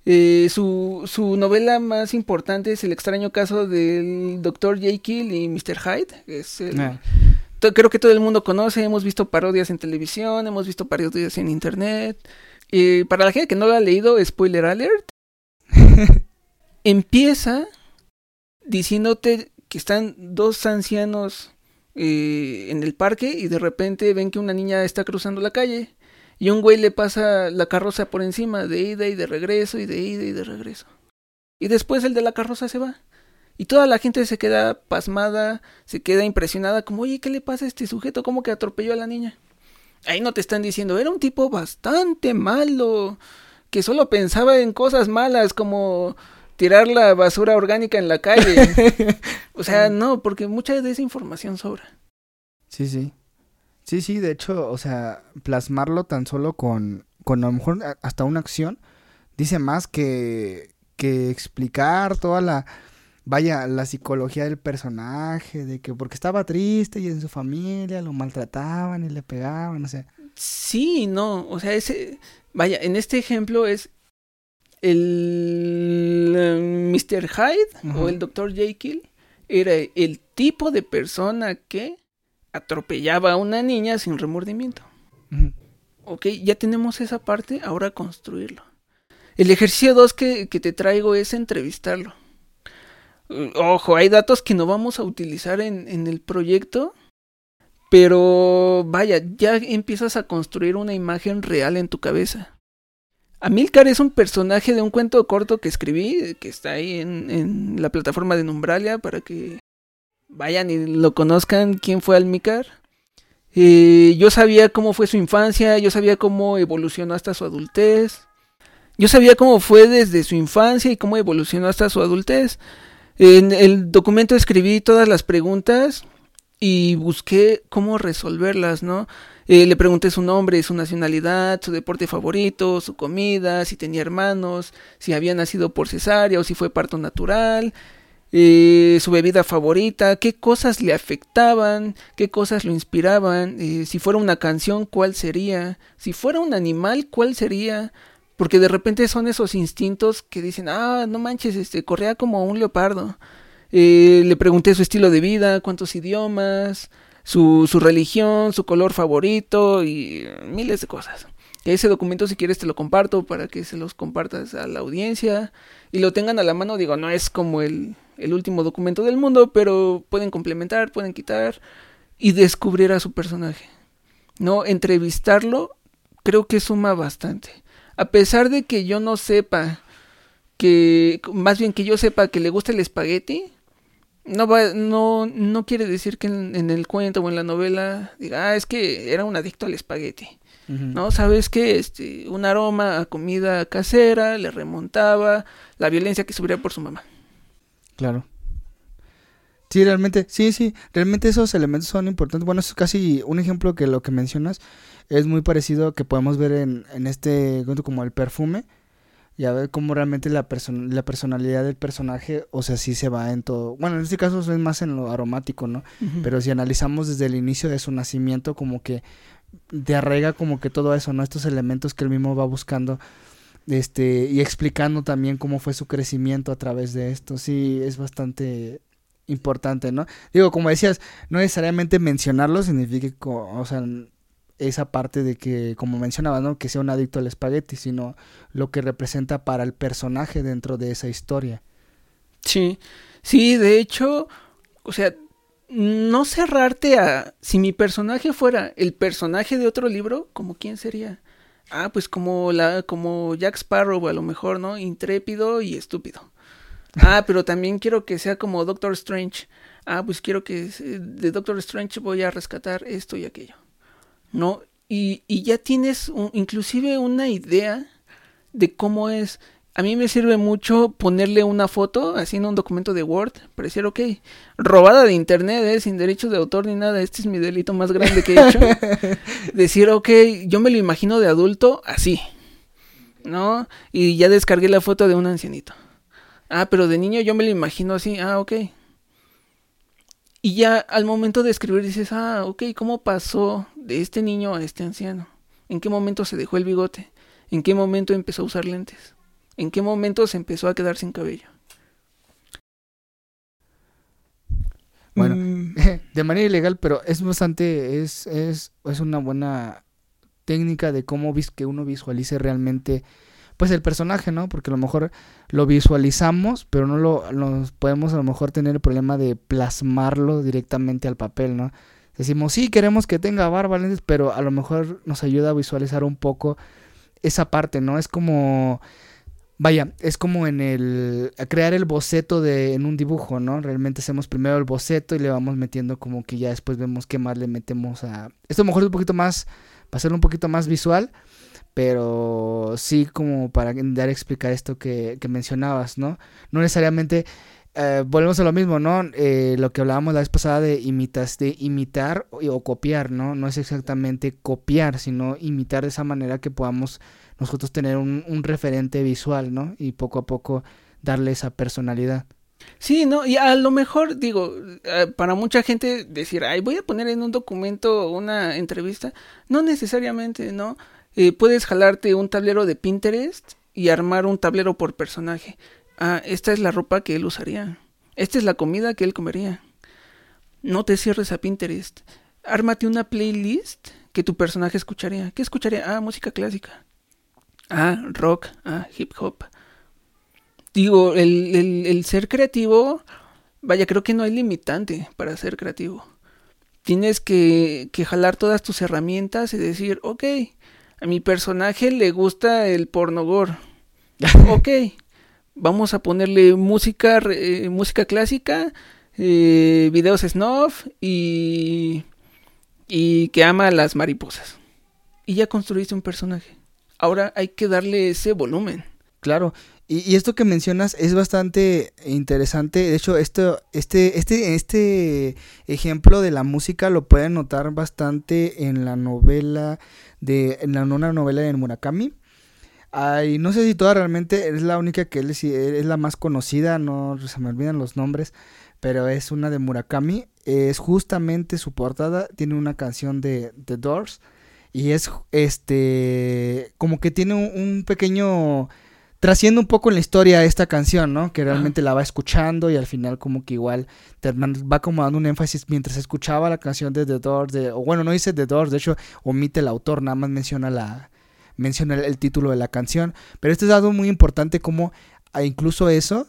Eh, su, su novela más importante es El extraño caso del Dr. Jekyll y Mr. Hyde. Es el- Ah, creo que todo el mundo conoce, hemos visto parodias en televisión, hemos visto parodias en internet. Eh, para la gente que no lo ha leído, spoiler alert, *laughs* empieza diciéndote que están dos ancianos eh, en el parque y de repente ven que una niña está cruzando la calle y un güey le pasa la carroza por encima de ida y de regreso y de ida y de regreso. Y después el de la carroza se va. Y toda la gente se queda pasmada, se queda impresionada, como, oye, ¿qué le pasa a este sujeto? ¿Cómo que atropelló a la niña? Ahí no te están diciendo, era un tipo bastante malo, que solo pensaba en cosas malas, como tirar la basura orgánica en la calle. *laughs* *laughs* o sea, no, porque mucha de esa información sobra. Sí, sí. Sí, sí, de hecho, o sea, plasmarlo tan solo con, con a lo mejor hasta una acción, dice más que, que explicar toda la, vaya, la psicología del personaje, de que porque estaba triste y en su familia lo maltrataban y le pegaban, o sea. Sí, no, o sea, ese, vaya, en este ejemplo es el eh, Mr. Hyde Ujú. o el Dr. Jekyll era el tipo de persona que atropellaba a una niña sin remordimiento. ujú, Ok, ya tenemos esa parte, ahora construirlo. El ejercicio 2 que, que te traigo es entrevistarlo. Ojo, hay datos que no vamos a utilizar en, en el proyecto, pero vaya, ya empiezas a construir una imagen real en tu cabeza. Amilcar es un personaje de un cuento corto que escribí, que está ahí en, la plataforma de Numbralia para que vayan y lo conozcan quién fue Almícar. Eh, yo sabía cómo fue su infancia, yo sabía cómo evolucionó hasta su adultez. Yo sabía cómo fue desde su infancia y cómo evolucionó hasta su adultez. En el documento escribí todas las preguntas y busqué cómo resolverlas, ¿no? Eh, le pregunté su nombre, su nacionalidad, su deporte favorito, su comida, si tenía hermanos, si había nacido por cesárea o si fue parto natural, eh, su bebida favorita, qué cosas le afectaban, qué cosas lo inspiraban, eh, si fuera una canción, cuál sería, si fuera un animal, cuál sería, porque de repente son esos instintos que dicen, ah, no manches, este, corría como un leopardo. Le pregunté su estilo de vida, cuántos idiomas, su, su religión, su color favorito y miles de cosas. Ese documento si quieres te lo comparto para que se los compartas a la audiencia y lo tengan a la mano. Digo, no es como el, el último documento del mundo, pero pueden complementar, pueden quitar y descubrir a su personaje. No, entrevistarlo creo que suma bastante. A pesar de que yo no sepa que, más bien que yo sepa que le gusta el espagueti, no, va, no, no quiere decir que en, el cuento o en la novela diga, ah, es que era un adicto al espagueti. No, sabes que este, un aroma a comida casera le remontaba la violencia que sufría por su mamá. Claro. Sí, realmente, sí, sí, realmente esos elementos son importantes. Bueno, es casi un ejemplo que lo que mencionas es muy parecido que podemos ver en, en este cuento como el perfume y a ver cómo realmente la, la personalidad del personaje, o sea, sí se va en todo. Bueno, en este caso es más en lo aromático, ¿no? Pero si analizamos desde el inicio de su nacimiento, como que te arraiga como que todo eso, ¿no? Estos elementos que él mismo va buscando este y explicando también cómo fue su crecimiento a través de esto. Sí, es bastante importante, ¿no? Digo, como decías, no necesariamente mencionarlo significa, o sea, esa parte de que, como mencionaba, ¿no? Que sea un adicto al espagueti, sino lo que representa para el personaje dentro de esa historia. Sí, sí, de hecho, o sea, no cerrarte a si mi personaje fuera el personaje de otro libro, como quién sería? Ah, pues como la como Jack Sparrow a lo mejor, ¿no? Intrépido y estúpido. Ah, pero también quiero que sea como Doctor Strange. Ah, pues quiero que de Doctor Strange voy a rescatar esto y aquello. ¿No? Y, y ya tienes inclusive una idea de cómo es. A mí me sirve mucho ponerle una foto así en un documento de Word, parecer ok, robada de internet, ¿eh? sin derechos de autor ni nada, este es mi delito más grande que he hecho. *laughs* Decir, ok, yo me lo imagino de adulto así, ¿no? Y ya descargué la foto de un ancianito. Ah, pero de niño yo me lo imagino así, ah, ok. Y ya al momento de escribir dices, ah, ok, ¿cómo pasó de este niño a este anciano? ¿En qué momento se dejó el bigote? ¿En qué momento empezó a usar lentes? ¿En qué momento se empezó a quedar sin cabello? Bueno, mm. *laughs* de manera ilegal, pero es bastante, es, es, es una buena técnica de cómo vis que uno visualice realmente pues el personaje, ¿no? Porque a lo mejor lo visualizamos, pero no lo nos podemos a lo mejor tener el problema de plasmarlo directamente al papel, ¿no? Decimos, sí, queremos que tenga barba, pero a lo mejor nos ayuda a visualizar un poco esa parte, ¿no? Es como, vaya, es como en el, crear el boceto de, en un dibujo, ¿no? Realmente hacemos primero el boceto y le vamos metiendo como que ya después vemos qué más le metemos a... Esto a lo mejor es un poquito más, para hacerlo un poquito más visual, pero sí como para dar a explicar esto que, mencionabas, ¿no? No necesariamente, eh, volvemos a lo mismo, ¿no? Eh, lo que hablábamos la vez pasada de, imitas, de imitar o, copiar, ¿no? No es exactamente copiar, sino imitar de esa manera que podamos nosotros tener un, un referente visual, ¿no? Y poco a poco darle esa personalidad. Sí, no, y a lo mejor digo, eh, para mucha gente decir, ay, voy a poner en un documento una entrevista, no necesariamente, ¿no? Eh, puedes jalarte un tablero de Pinterest y armar un tablero por personaje. Ah, esta es la ropa que él usaría. Esta es la comida que él comería. No te cierres a Pinterest. Ármate una playlist que tu personaje escucharía. ¿Qué escucharía? Ah, música clásica. ah, rock, ah, hip hop. Digo, el, el, el ser creativo, vaya, creo que no hay limitante para ser creativo. Tienes que, que jalar todas tus herramientas y decir, ok, a mi personaje le gusta el porno gore. *laughs* ok, vamos a ponerle música, eh, música clásica, eh, videos snuff y, y que ama a las mariposas. Y ya construiste un personaje. Ahora hay que darle ese volumen. Claro, y, esto que mencionas es bastante interesante. De hecho, esto, este, este, este ejemplo de la música lo pueden notar bastante en la novela de, una novela de Murakami. Ay, no sé si toda realmente es la única que él es, es la más conocida, no se me olvidan los nombres, pero es una de Murakami. Es justamente su portada, tiene una canción de The Doors y es este como que tiene un, pequeño trasciende un poco en la historia esta canción, ¿no? Que realmente la va escuchando y al final como que igual te va como dando un énfasis mientras escuchaba la canción de The Doors, de, o bueno, no dice The Doors, de hecho omite el autor, nada más menciona la menciona el, título de la canción, pero esto es algo muy importante como incluso eso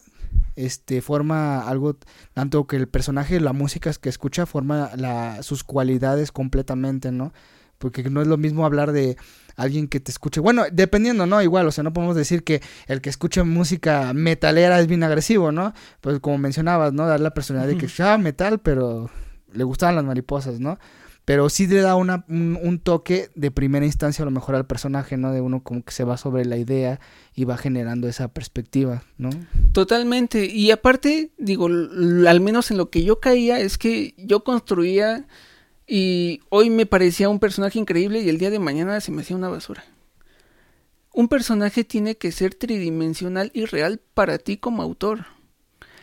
este forma algo tanto que el personaje la música que escucha forma la, sus cualidades completamente no porque no es lo mismo hablar de alguien que te escuche bueno dependiendo no igual o sea no podemos decir que el que escucha música metalera es bien agresivo no pues como mencionabas no dar la personalidad de que ah, metal pero le gustaban las mariposas no pero sí le da una, un, toque de primera instancia a lo mejor al personaje, ¿no? De uno como que se va sobre la idea y va generando esa perspectiva, ¿no? Totalmente. Y aparte, digo, al menos en lo que yo caía es que yo construía y hoy me parecía un personaje increíble y el día de mañana se me hacía una basura. Un personaje tiene que ser tridimensional y real para ti como autor.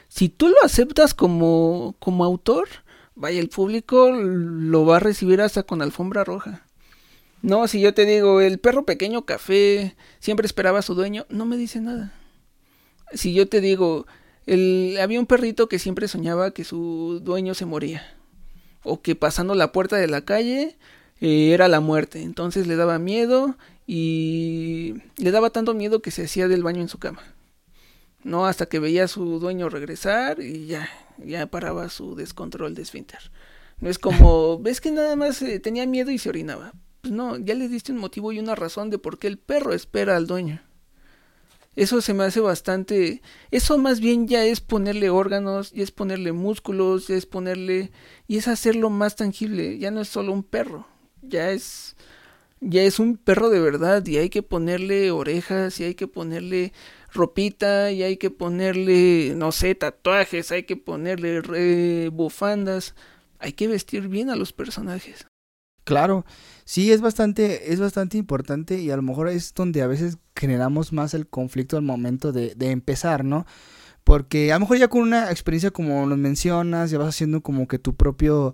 Si tú lo aceptas como, como autor, vaya, el público lo va a recibir hasta con alfombra roja. No, si yo te digo, el perro pequeño café siempre esperaba a su dueño, no me dice nada. Si yo te digo, el, había un perrito que siempre soñaba que su dueño se moría. O que pasando la puerta de la calle eh, era la muerte. Entonces le daba miedo y le daba tanto miedo que se hacía del baño en su cama. No, hasta que veía a su dueño regresar y ya, ya paraba su descontrol de esfínter. No es como, *laughs* ves que nada más eh, tenía miedo y se orinaba. Pues no, ya le diste un motivo y una razón de por qué el perro espera al dueño. Eso se me hace bastante... Eso más bien ya es ponerle órganos, ya es ponerle músculos, ya es ponerle... y es hacerlo más tangible. Ya no es solo un perro, ya es... Ya es un perro de verdad y hay que ponerle orejas y hay que ponerle ropita y hay que ponerle, no sé, tatuajes, hay que ponerle bufandas, hay que vestir bien a los personajes. Claro, sí es bastante, es bastante importante y a lo mejor es donde a veces generamos más el conflicto al momento de, empezar, ¿no? Porque a lo mejor ya con una experiencia como nos mencionas, ya vas haciendo como que tu propio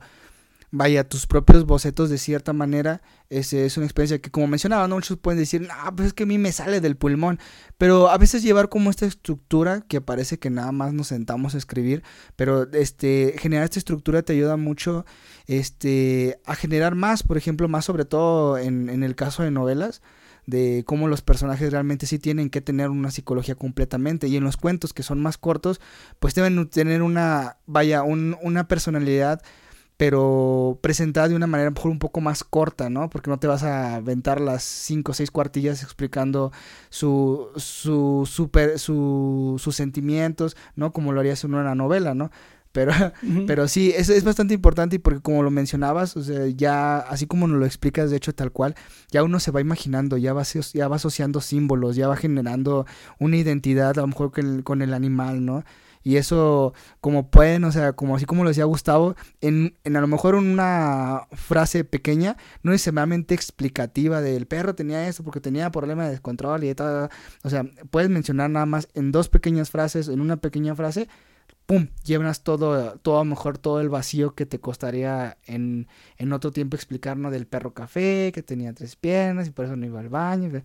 vaya, tus propios bocetos de cierta manera, es, es una experiencia que como mencionaba, ¿no? muchos pueden decir, no, pues es que a mí me sale del pulmón, pero a veces llevar como esta estructura que parece que nada más nos sentamos a escribir, pero este, generar esta estructura te ayuda mucho este, a generar más, por ejemplo, más sobre todo en, en el caso de novelas, de cómo los personajes realmente sí tienen que tener una psicología completamente y en los cuentos que son más cortos pues deben tener una vaya un, una personalidad pero presentada de una manera mejor un poco más corta, ¿no? Porque no te vas a aventar las cinco o seis cuartillas explicando su, su, super, su, sus sentimientos, ¿no? Como lo harías en una novela, ¿no? Pero, pero sí, es, es bastante importante y porque como lo mencionabas, o sea, ya así como nos lo explicas, de hecho, tal cual, ya uno se va imaginando, ya va, ya va asociando símbolos, ya va generando una identidad a lo mejor con el, con el animal, ¿no? Y eso, como pueden, o sea, como así como lo decía Gustavo, en, en a lo mejor una frase pequeña, no es extremadamente explicativa del perro tenía esto porque tenía problema de descontrol y tal. O sea, puedes mencionar nada más en dos pequeñas frases, en una pequeña frase, pum, llenas todo, todo a lo mejor todo el vacío que te costaría en, en otro tiempo explicar, ¿no? Del perro café, que tenía tres piernas y por eso no iba al baño.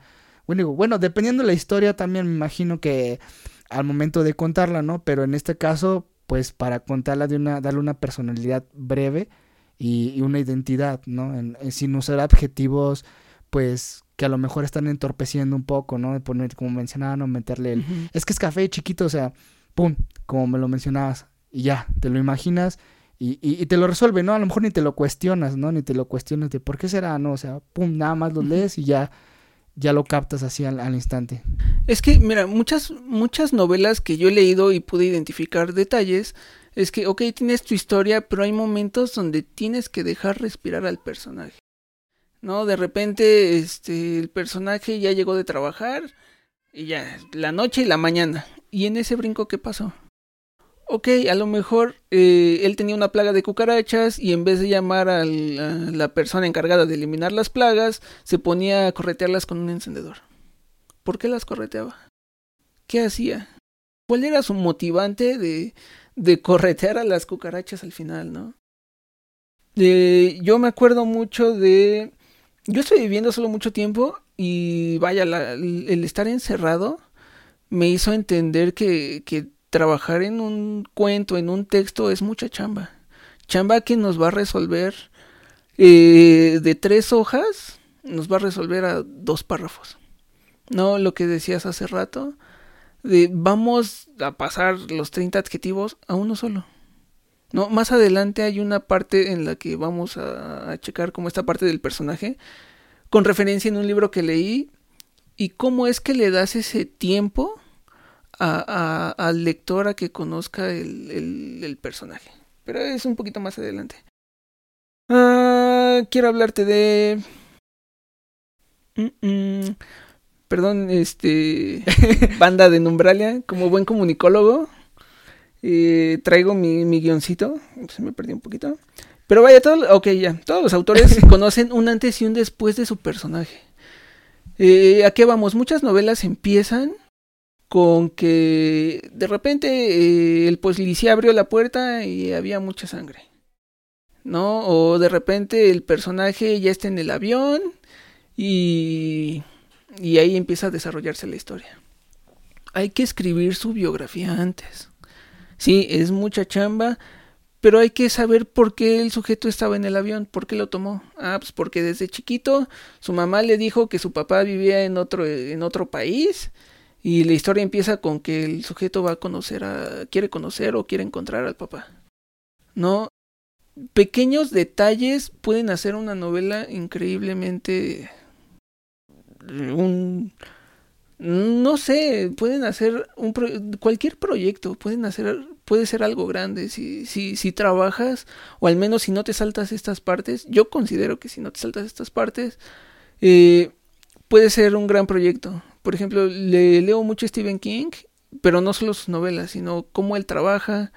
Bueno, bueno, dependiendo de la historia también me imagino que al momento de contarla, ¿no? Pero en este caso, pues para contarla de una, darle una personalidad breve y, una identidad, ¿no? sin usar adjetivos, pues que a lo mejor están entorpeciendo un poco, ¿no? De poner, como mencionaba, no meterle el... Es que es café chiquito, o sea, pum, como me lo mencionabas, y ya, te lo imaginas y, y, te lo resuelve, ¿no? A lo mejor ni te lo cuestionas, ¿no? Ni te lo cuestionas de por qué será, ¿no? O sea, pum, nada más lo lees y ya, ya lo captas así al, al, instante. Es que, mira, muchas, muchas novelas que yo he leído y pude identificar detalles, es que, ok, tienes tu historia, pero hay momentos donde tienes que dejar respirar al personaje. ¿No? De repente, este, el personaje ya llegó de trabajar y ya, la noche y la mañana. Y en ese brinco, ¿qué pasó? Ok, a lo mejor eh, él tenía una plaga de cucarachas y en vez de llamar a la persona encargada de eliminar las plagas, se ponía a corretearlas con un encendedor. ¿Por qué las correteaba? ¿Qué hacía? ¿Cuál era su motivante de, de corretear a las cucarachas al final, no? yo me acuerdo mucho de... Yo estoy viviendo solo mucho tiempo y vaya, el estar encerrado me hizo entender que, trabajar en un cuento, en un texto, es mucha chamba. Chamba que nos va a resolver eh, de tres hojas, nos va a resolver a dos párrafos. No lo que decías hace rato, de vamos a pasar los 30 adjetivos a uno solo. No, más adelante hay una parte en la que vamos a, a checar como esta parte del personaje, con referencia en un libro que leí, y cómo es que le das ese tiempo a, al lector a que conozca el, personaje. Pero es un poquito más adelante. Ah, quiero hablarte de... Perdón, este... *laughs* banda de Numbralia, como buen comunicólogo. Eh, traigo mi, mi guioncito. Se me perdió un poquito. Pero vaya, todo, ok, ya. Todos los autores *laughs* conocen un antes y un después de su personaje. Eh, ¿A qué vamos? Muchas novelas empiezan con que de repente eh, el policía abrió la puerta y había mucha sangre. ¿No? O de repente el personaje ya está en el avión y, y ahí empieza a desarrollarse la historia. Hay que escribir su biografía antes. Sí, es mucha chamba, pero hay que saber por qué el sujeto estaba en el avión, por qué lo tomó. Ah, pues porque desde chiquito su mamá le dijo que su papá vivía en otro, en otro país y la historia empieza con que el sujeto va a conocer a. quiere conocer o quiere encontrar al papá. ¿No? Pequeños detalles pueden hacer una novela increíblemente. un. No sé, pueden hacer un cualquier proyecto, pueden hacer, puede ser algo grande si, si, si trabajas, o al menos si no te saltas estas partes, yo considero que si no te saltas estas partes, eh, puede ser un gran proyecto. Por ejemplo, le leo mucho a Stephen King, pero no solo sus novelas, sino cómo él trabaja.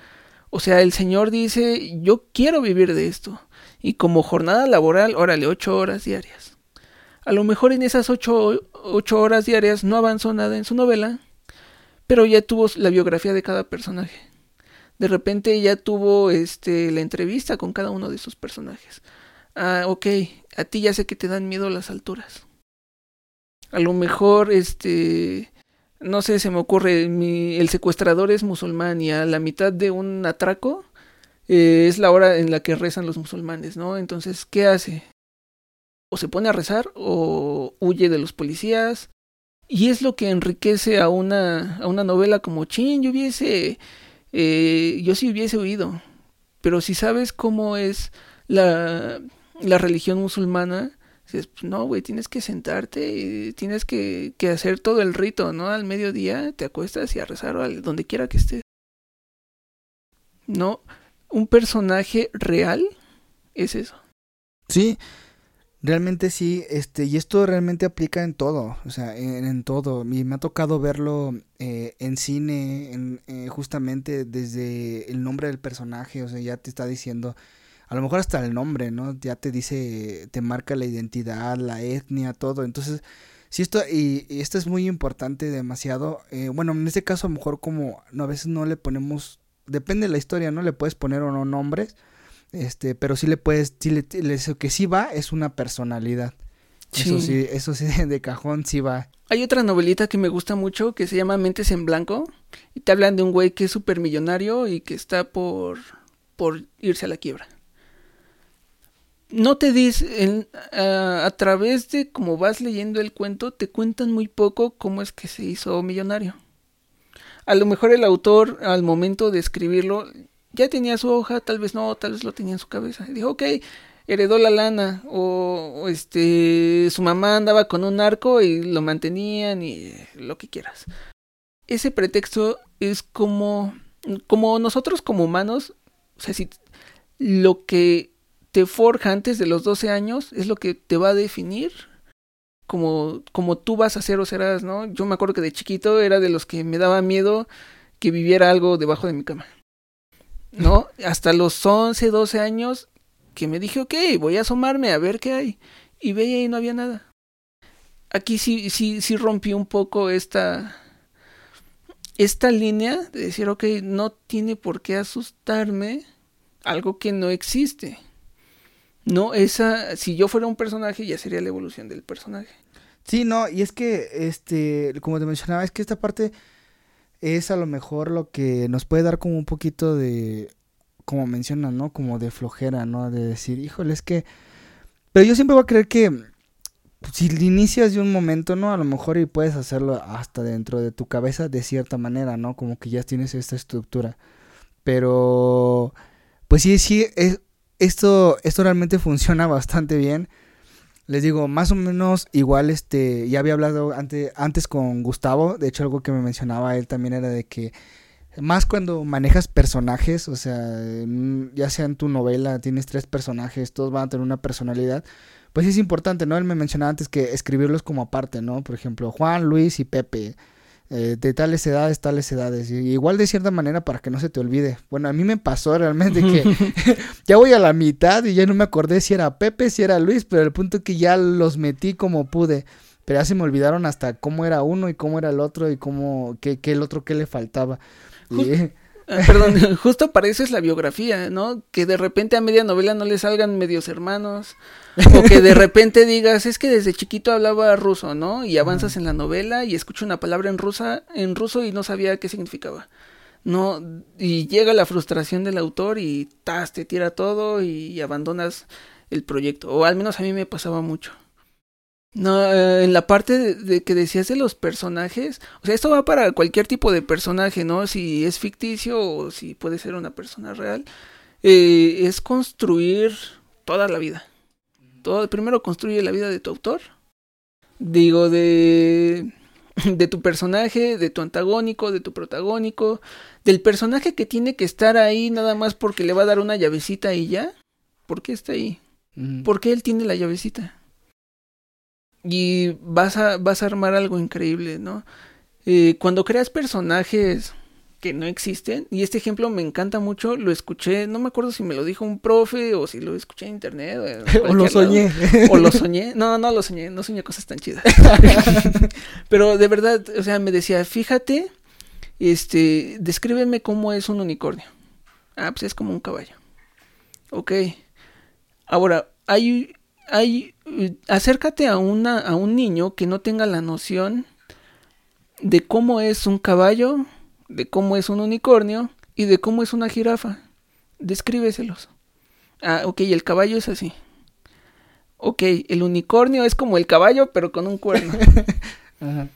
O sea, el señor dice, yo quiero vivir de esto. Y como jornada laboral, órale, ocho horas diarias. A lo mejor en esas ocho, ocho horas diarias no avanzó nada en su novela, pero ya tuvo la biografía de cada personaje. De repente ya tuvo este, la entrevista con cada uno de sus personajes. Ah, ok, a ti ya sé que te dan miedo las alturas a lo mejor este no sé, se me ocurre, mi, el secuestrador es musulmán y a la mitad de un atraco eh, es la hora en la que rezan los musulmanes, ¿no? Entonces, ¿qué hace? O se pone a rezar o huye de los policías. Y es lo que enriquece a una, a una novela como Chin, yo hubiese, eh, yo sí hubiese huido. Pero si sabes cómo es la, la religión musulmana, pues, no, güey, tienes que sentarte y tienes que, que, hacer todo el rito, ¿no? Al mediodía te acuestas y a rezar o donde quiera que estés. No, un personaje real es eso. Sí, realmente sí, este, y esto realmente aplica en todo, o sea, en, todo. Y me ha tocado verlo eh, en cine, en, eh, justamente desde el nombre del personaje, o sea, ya te está diciendo a lo mejor hasta el nombre, ¿no? Ya te dice, te marca la identidad, la etnia, todo. Entonces, si esto, y, esto es muy importante demasiado. Eh, bueno, en este caso a lo mejor como no, a veces no le ponemos, depende de la historia, ¿no? Le puedes poner o no nombres, este, pero sí le puedes, sí le, lo que sí va es una personalidad. Eso sí, eso sí, *laughs* de cajón sí va. Hay otra novelita que me gusta mucho que se llama Mentes en Blanco. Y te hablan de un güey que es súper millonario y que está por, por irse a la quiebra no te dicen, a, a, través de cómo vas leyendo el cuento, te cuentan muy poco cómo es que se hizo millonario. A lo mejor el autor, al momento de escribirlo, ya tenía su hoja, tal vez no, tal vez lo tenía en su cabeza. dijo, ok, heredó la lana, o, este, su mamá andaba con un arco y lo mantenían y lo que quieras. Ese pretexto es como, como nosotros como humanos, o sea, si lo que te forja antes de los 12 años es lo que te va a definir como, como tú vas a ser o serás, ¿no? Yo me acuerdo que de chiquito era de los que me daba miedo que viviera algo debajo de mi cama. ¿No? *laughs* Hasta los 11, 12 años que me dije, ok, voy a asomarme a ver qué hay. Y veía y no había nada. Aquí sí, sí, sí rompí un poco esta, esta línea de decir, ok, no tiene por qué asustarme algo que no existe. No, esa, si yo fuera un personaje, ya sería la evolución del personaje. Sí, no, y es que, este, como te mencionaba, es que esta parte es a lo mejor lo que nos puede dar como un poquito de, como mencionan, ¿no? Como de flojera, ¿no? De decir, híjole, es que... Pero yo siempre voy a creer que si inicias de un momento, ¿no? A lo mejor y puedes hacerlo hasta dentro de tu cabeza de cierta manera, ¿no? Como que ya tienes esta estructura. Pero, pues sí, sí, es, esto, esto realmente funciona bastante bien. Les digo, más o menos igual, este, ya había hablado antes, antes con Gustavo, de hecho algo que me mencionaba él también era de que más cuando manejas personajes, o sea, ya sea en tu novela tienes tres personajes, todos van a tener una personalidad, pues es importante, ¿no? Él me mencionaba antes que escribirlos como aparte, ¿no? Por ejemplo, Juan, Luis y Pepe. Eh, de tales edades, tales edades. Y igual de cierta manera para que no se te olvide. Bueno, a mí me pasó realmente que *laughs* *laughs* ya voy a la mitad y ya no me acordé si era Pepe, si era Luis, pero el punto que ya los metí como pude. Pero ya se me olvidaron hasta cómo era uno y cómo era el otro y cómo, qué, qué el otro, qué le faltaba. Y, *laughs* *laughs* perdón, justo para eso es la biografía, ¿no? Que de repente a media novela no le salgan medios hermanos. O que de *laughs* repente digas, es que desde chiquito hablaba ruso, ¿no? Y avanzas en la novela y escucho una palabra en rusa, en ruso y no sabía qué significaba. No, y llega la frustración del autor y tas, te tira todo y abandonas el proyecto. O al menos a mí me pasaba mucho. No, eh, en la parte de, que decías de los personajes, o sea, esto va para cualquier tipo de personaje, ¿no? Si es ficticio o si puede ser una persona real, eh, es construir toda la vida. Todo, primero construye la vida de tu autor, digo, de, de tu personaje, de tu antagónico, de tu protagónico, del personaje que tiene que estar ahí nada más porque le va a dar una llavecita y ya. ¿Por qué está ahí? ¿Por qué él tiene la llavecita? Y vas a, vas a armar algo increíble, ¿no? Eh, cuando creas personajes que no existen, y este ejemplo me encanta mucho, lo escuché, no me acuerdo si me lo dijo un profe o si lo escuché en internet. o *laughs* lo soñé. O lo soñé. No, no lo soñé, no soñé cosas tan chidas. *laughs* Pero de verdad, o sea, me decía, fíjate, este, descríbeme cómo es un unicornio. Ah, pues es como un caballo. Ok. Ahora, hay hay, acércate a, una, a un niño que no tenga la noción de cómo es un caballo, de cómo es un unicornio y de cómo es una jirafa. Descríbeselos. Ah, ok, el caballo es así. Ok, el unicornio es como el caballo, pero con un cuerno. *laughs*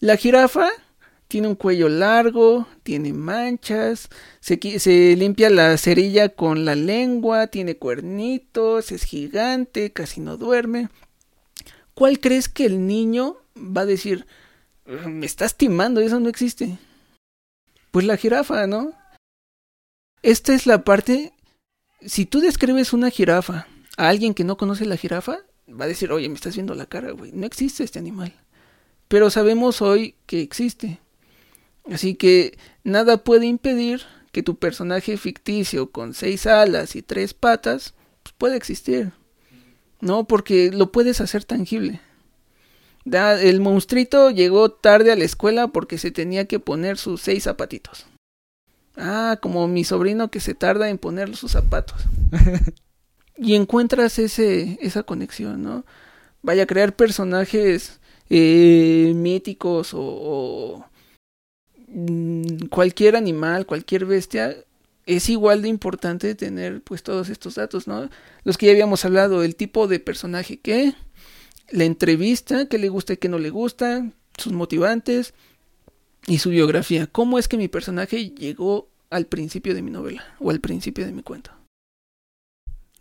La jirafa tiene un cuello largo, tiene manchas, se, limpia la cerilla con la lengua, tiene cuernitos, es gigante, casi no duerme. ¿Cuál crees que el niño va a decir, me estás timando, eso no existe? Pues la jirafa, ¿no? Esta es la parte, si tú describes una jirafa a alguien que no conoce la jirafa, va a decir, oye, me estás viendo la cara, güey, no existe este animal. Pero sabemos hoy que existe. Así que nada puede impedir que tu personaje ficticio con seis alas y tres patas pues, pueda existir. ¿No? Porque lo puedes hacer tangible. el monstruito llegó tarde a la escuela porque se tenía que poner sus seis zapatitos. Ah, como mi sobrino que se tarda en poner sus zapatos. *laughs* y encuentras ese, esa conexión, ¿no? Vaya a crear personajes eh, míticos o, cualquier animal, cualquier bestia, es igual de importante tener pues todos estos datos, ¿no? Los que ya habíamos hablado, el tipo de personaje que, la entrevista, qué le gusta y qué no le gusta, sus motivantes y su biografía. ¿Cómo es que mi personaje llegó al principio de mi novela o al principio de mi cuento?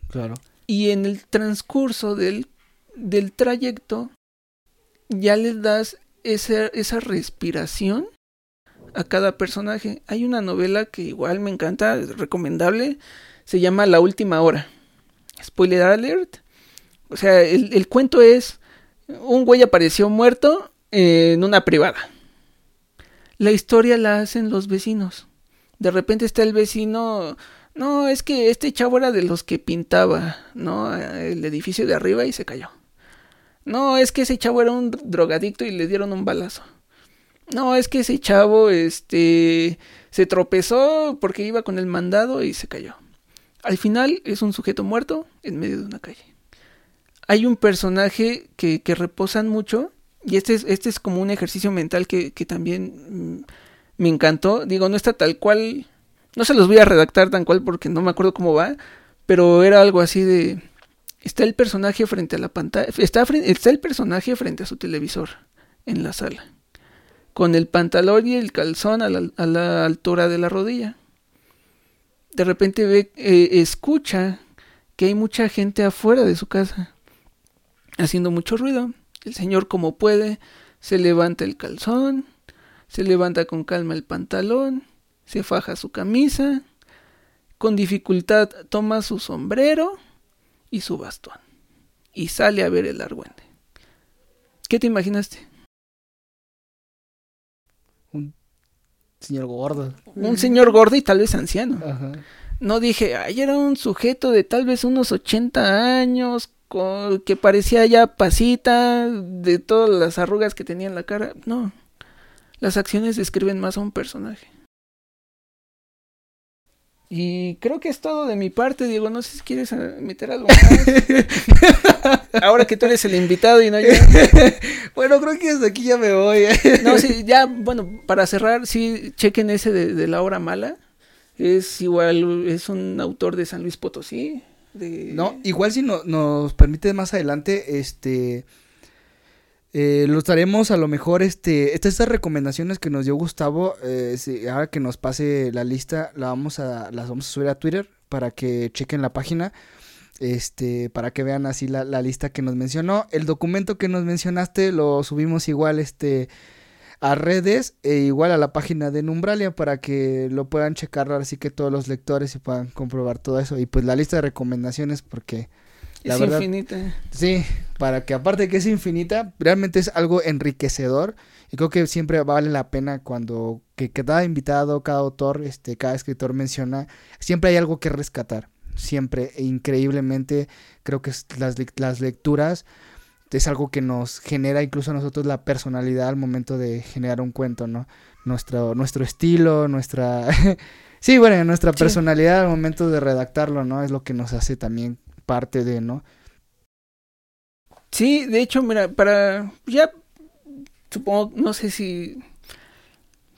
Claro. Y en el transcurso del, del trayecto ya le das esa, esa respiración a cada personaje. Hay una novela que igual me encanta, es recomendable, se llama La Última Hora. Spoiler alert. O sea, el, el cuento es, un güey apareció muerto en una privada. La historia la hacen los vecinos. De repente está el vecino, no, es que este chavo era de los que pintaba, ¿no? El edificio de arriba y se cayó. No, es que ese chavo era un drogadicto y le dieron un balazo. No, es que ese chavo, este, se tropezó porque iba con el mandado y se cayó. Al final es un sujeto muerto en medio de una calle. Hay un personaje que, reposan mucho y este es, este es como un ejercicio mental que, también mm, me encantó. Digo, no está tal cual, no se los voy a redactar tan cual porque no me acuerdo cómo va, pero era algo así de... Está el personaje frente a la pantalla, está el personaje frente a su televisor en la sala con el pantalón y el calzón a la, altura de la rodilla. De repente ve, eh, escucha que hay mucha gente afuera de su casa, haciendo mucho ruido. El señor como puede, se levanta el calzón, se levanta con calma el pantalón, se faja su camisa, con dificultad toma su sombrero y su bastón, y sale a ver el argüende. ¿Qué te imaginaste? Señor gordo. Un señor gordo y tal vez anciano. Ajá. No dije, ay, era un sujeto de tal vez unos 80 años, con, que parecía ya pasita, de todas las arrugas que tenía en la cara. No, las acciones describen más a un personaje. Y creo que es todo de mi parte, Diego. No sé si quieres ah, meter algo más. *laughs* Ahora que tú eres el invitado y no yo. *laughs* bueno, creo que desde aquí ya me voy. *laughs* no, sí, ya, bueno, para cerrar, sí, chequen ese de, de, La Hora Mala. Es igual, es un autor de San Luis Potosí. De... No, igual si no, nos permite más adelante, este... Eh, los daremos a lo mejor, este, estas recomendaciones que nos dio Gustavo, eh, si, ahora que nos pase la lista, la vamos a, las vamos a subir a Twitter para que chequen la página, este, para que vean así la, la lista que nos mencionó. El documento que nos mencionaste lo subimos igual, este, a redes e igual a la página de Numbralia para que lo puedan checar así que todos los lectores y puedan comprobar todo eso y pues la lista de recomendaciones porque la es verdad, infinita. Sí, para que aparte de que es infinita, realmente es algo enriquecedor y creo que siempre vale la pena cuando que cada invitado, cada autor, este, cada escritor menciona, siempre hay algo que rescatar, siempre e increíblemente creo que las, las lecturas es algo que nos genera incluso a nosotros la personalidad al momento de generar un cuento, ¿no? Nuestro, nuestro estilo, nuestra... *laughs* sí, bueno, nuestra sí. personalidad al momento de redactarlo, ¿no? Es lo que nos hace también parte de, ¿no? Sí, de hecho, mira, para... Ya, supongo, no sé si...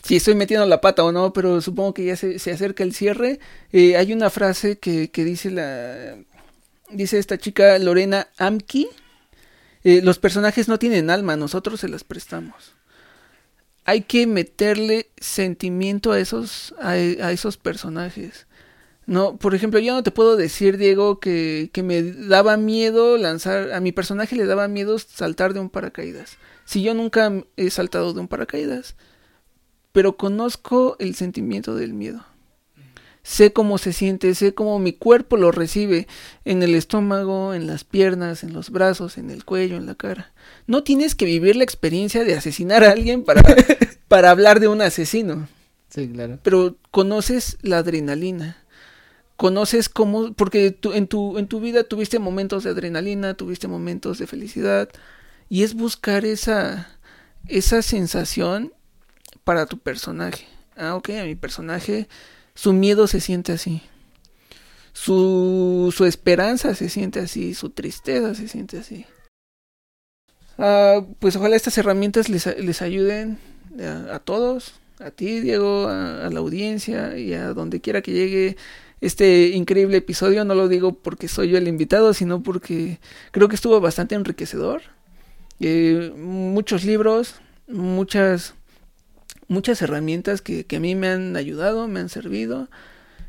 Si estoy metiendo la pata o no, pero supongo que ya se, se acerca el cierre. Eh, hay una frase que, que dice la... Dice esta chica Lorena Amki, eh, los personajes no tienen alma, nosotros se las prestamos. Hay que meterle sentimiento a esos, a, a, esos personajes. No, por ejemplo, yo no te puedo decir, Diego, que, que me daba miedo lanzar, a mi personaje le daba miedo saltar de un paracaídas. Si yo nunca he saltado de un paracaídas, pero conozco el sentimiento del miedo sé cómo se siente, sé cómo mi cuerpo lo recibe en el estómago, en las piernas, en los brazos, en el cuello, en la cara. No tienes que vivir la experiencia de asesinar a alguien para, *laughs* para hablar de un asesino. Sí, claro. Pero conoces la adrenalina. Conoces cómo, porque tú, en, tu, en tu vida tuviste momentos de adrenalina, tuviste momentos de felicidad, y es buscar esa, esa sensación para tu personaje. Ah, ok, a mi personaje su miedo se siente así. Su, su esperanza se siente así. Su tristeza se siente así. Uh, pues ojalá estas herramientas les, les ayuden a, a, todos, a ti, Diego, a, la audiencia y a donde quiera que llegue este increíble episodio. No lo digo porque soy yo el invitado, sino porque creo que estuvo bastante enriquecedor. Eh, muchos libros, muchas, muchas herramientas que, que, a mí me han ayudado, me han servido.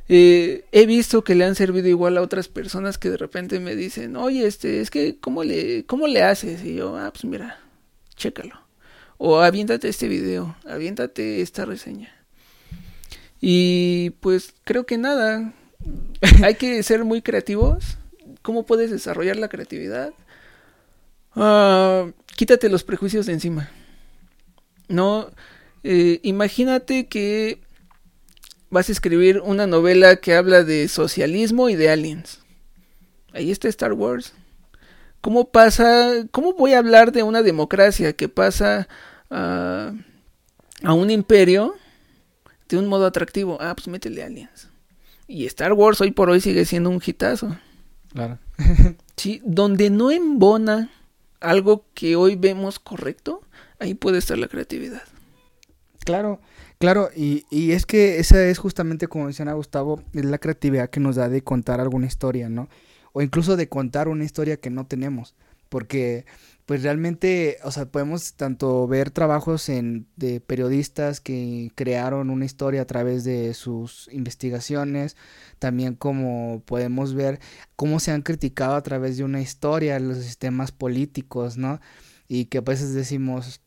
Eh, he visto que le han servido igual a otras personas que de repente me dicen, oye, este, es que, ¿cómo le, cómo le haces? Y yo, ah, pues mira, chécalo. O aviéntate este video, aviéntate esta reseña. Y pues creo que nada, *laughs* hay que ser muy creativos. ¿Cómo puedes desarrollar la creatividad? Uh, quítate los prejuicios de encima. No, eh, imagínate que vas a escribir una novela que habla de socialismo y de aliens. Ahí está Star Wars. ¿Cómo pasa? ¿Cómo voy a hablar de una democracia que pasa a un imperio de un modo atractivo? Ah, pues métele aliens. Y Star Wars hoy por hoy sigue siendo un hitazo. Claro. *laughs* sí, donde no embona algo que hoy vemos correcto, ahí puede estar la creatividad. Claro, Claro, y, y es que esa es justamente como menciona Gustavo, es la creatividad que nos da de contar alguna historia, ¿no? O incluso de contar una historia que no tenemos. Porque, pues realmente, o sea, podemos tanto ver trabajos en, de periodistas que crearon una historia a través de sus investigaciones, también como podemos ver cómo se han criticado a través de una historia los sistemas políticos, ¿no? Y que a veces decimos,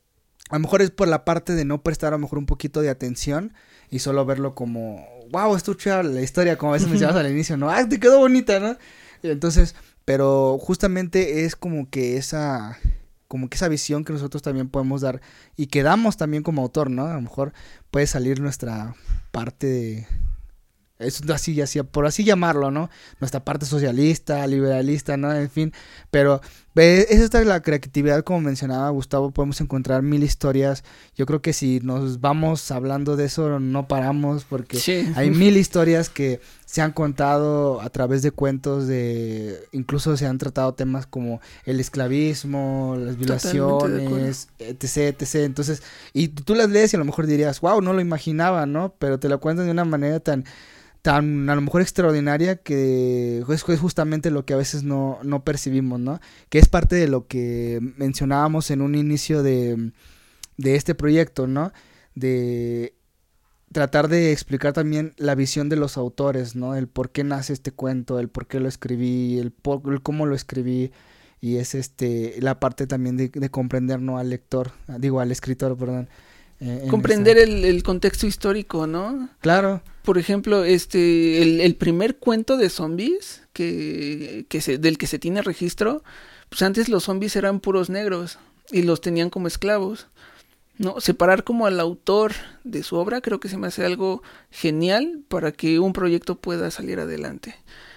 a lo mejor es por la parte de no prestar a lo mejor un poquito de atención y solo verlo como, wow, esto la historia, como a veces mencionabas al inicio, ¿no? Ah, te quedó bonita, ¿no? Entonces, pero justamente es como que esa, como que esa visión que nosotros también podemos dar y que damos también como autor, ¿no? A lo mejor puede salir nuestra parte de, es así, así, por así llamarlo, ¿no? Nuestra parte socialista, liberalista, ¿no? En fin, pero esa es la creatividad, como mencionaba Gustavo, podemos encontrar mil historias. Yo creo que si nos vamos hablando de eso, no paramos, porque hay *laughs* mil historias que se han contado a través de cuentos de, incluso se han tratado temas como el esclavismo, las violaciones, etc, etc. Entonces, y tú las lees y a lo mejor dirías, wow, no lo imaginaba, ¿no? Pero te lo cuentan de una manera tan tan a lo mejor extraordinaria que es, justamente lo que a veces no, no, percibimos, ¿no? Que es parte de lo que mencionábamos en un inicio de, de este proyecto, ¿no? De tratar de explicar también la visión de los autores, ¿no? El por qué nace este cuento, el por qué lo escribí, el, el cómo lo escribí y es este la parte también de, de comprender no al lector, digo al escritor, perdón. Eh, comprender el, contexto histórico, ¿no? Claro. Por ejemplo, este, el, primer cuento de zombies que, que se, del que se tiene registro, pues antes los zombies eran puros negros y los tenían como esclavos. ¿no? Separar como al autor de su obra creo que se me hace algo genial para que un proyecto pueda salir adelante.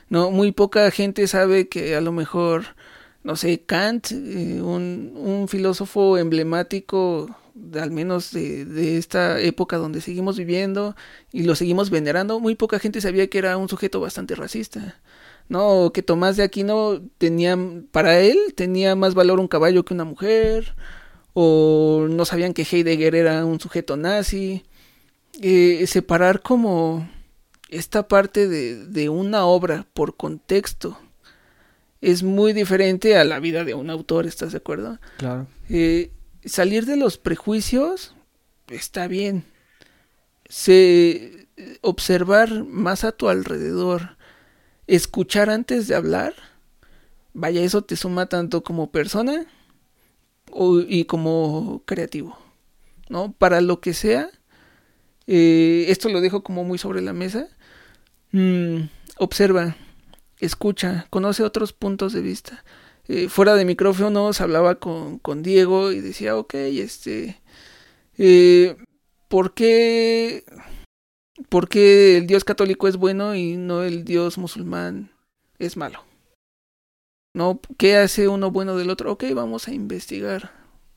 No, muy poca gente sabe que a lo mejor, no sé, Kant, eh, un, un filósofo emblemático al menos de, esta época donde seguimos viviendo y lo seguimos venerando, muy poca gente sabía que era un sujeto bastante racista. No, que Tomás de Aquino tenía, para él tenía más valor un caballo que una mujer, o no sabían que Heidegger era un sujeto nazi. Eh, separar como esta parte de, de una obra por contexto es muy diferente a la vida de un autor, ¿estás de acuerdo? Claro. Eh, salir de los prejuicios está bien. Se, observar más a tu alrededor, escuchar antes de hablar, vaya, eso te suma tanto como persona y como creativo, ¿no? Para lo que sea, eh, esto lo dejo como muy sobre la mesa. Mm, observa, escucha, conoce otros puntos de vista. Eh, fuera de micrófonos hablaba con, con, Diego y decía, ok, este, eh, ¿por qué, ¿por qué el Dios católico es bueno y no el Dios musulmán es malo? ¿No? ¿Qué hace uno bueno del otro? Ok, vamos a investigar.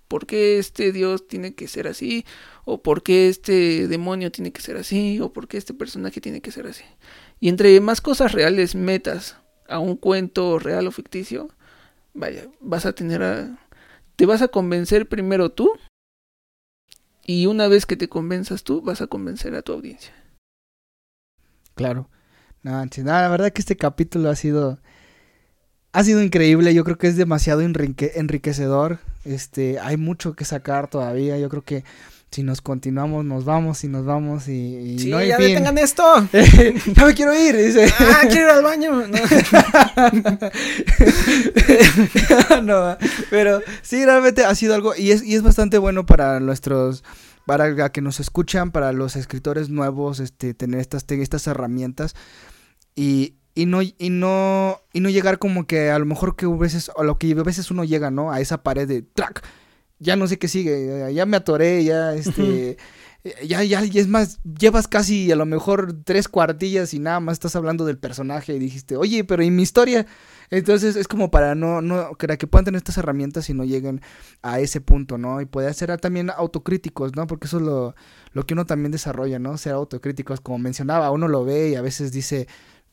¿Por qué este Dios tiene que ser así? ¿O por qué este demonio tiene que ser así? ¿O por qué este personaje tiene que ser así? Y entre más cosas reales metas a un cuento real o ficticio, vaya, vas a tener a... Te vas a convencer primero tú Y una vez que te convenzas tú, vas a convencer a tu audiencia. Claro. No, la verdad que este capítulo ha sido ha sido increíble, yo creo que es demasiado enriquecedor. Este, hay mucho que sacar todavía. Yo creo que si nos continuamos, nos vamos y nos vamos y, sí, no hay ya detengan esto. *laughs* ya me quiero ir, dice. Ah, quiero ir al baño. *laughs* *laughs* No. pero sí, realmente ha sido algo y es, y es bastante bueno para nuestros para que nos escuchan, para los escritores nuevos, este, tener estas, estas herramientas y, y no, y no, y no llegar como que a lo mejor que a veces, a lo que a veces uno llega, ¿no? A esa pared de track ya no sé qué sigue, ya me atoré, ya este, ya, ya, y es más, llevas casi a lo mejor tres cuartillas y nada más estás hablando del personaje y dijiste, oye, pero ¿y mi historia? Entonces es como para no, no, para que puedan tener estas herramientas y no lleguen a ese punto, ¿no? Y poder ser también autocríticos, ¿no? Porque eso es lo, lo que uno también desarrolla, ¿no? Ser autocríticos, como mencionaba, uno lo ve y a veces dice,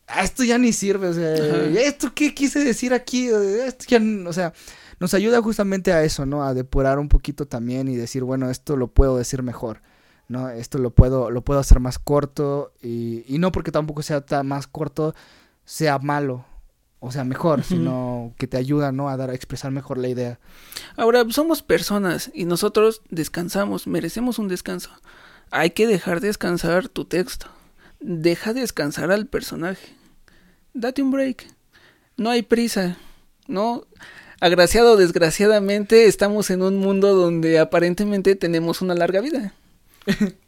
ah, esto ya ni sirve, o sea, ¿esto qué quise decir aquí? Esto ya, o sea, nos ayuda justamente a eso, ¿no? A depurar un poquito también y decir, bueno, esto lo puedo decir mejor, ¿no? Esto lo puedo, lo puedo hacer más corto y, y no porque tampoco sea tan más corto, sea malo. O sea, mejor, sino que te ayuda, ¿no? A dar, a expresar mejor la idea. Ahora, somos personas y nosotros descansamos, merecemos un descanso. Hay que dejar descansar tu texto. Deja descansar al personaje. Date un break. No hay prisa. No, agraciado o desgraciadamente, estamos en un mundo donde aparentemente tenemos una larga vida. *laughs*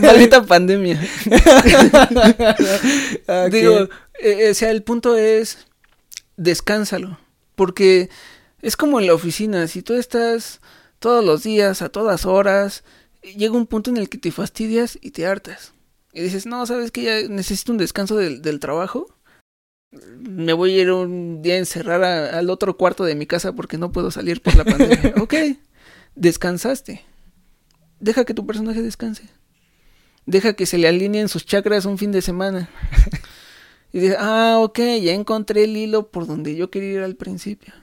maldita pandemia. *laughs* Digo, eh, o sea, el punto es descánsalo, porque es como en la oficina, si tú estás todos los días, a todas horas, llega un punto en el que te fastidias y te hartas. Y dices, no, sabes que ya necesito un descanso del, del trabajo me voy a ir un día a encerrar al otro cuarto de mi casa porque no puedo salir por la pandemia. *laughs* ok, descansaste. Deja que tu personaje descanse. Deja que se le alineen sus chakras un fin de semana. y dice, ah, ok, ya encontré el hilo por donde yo quería ir al principio.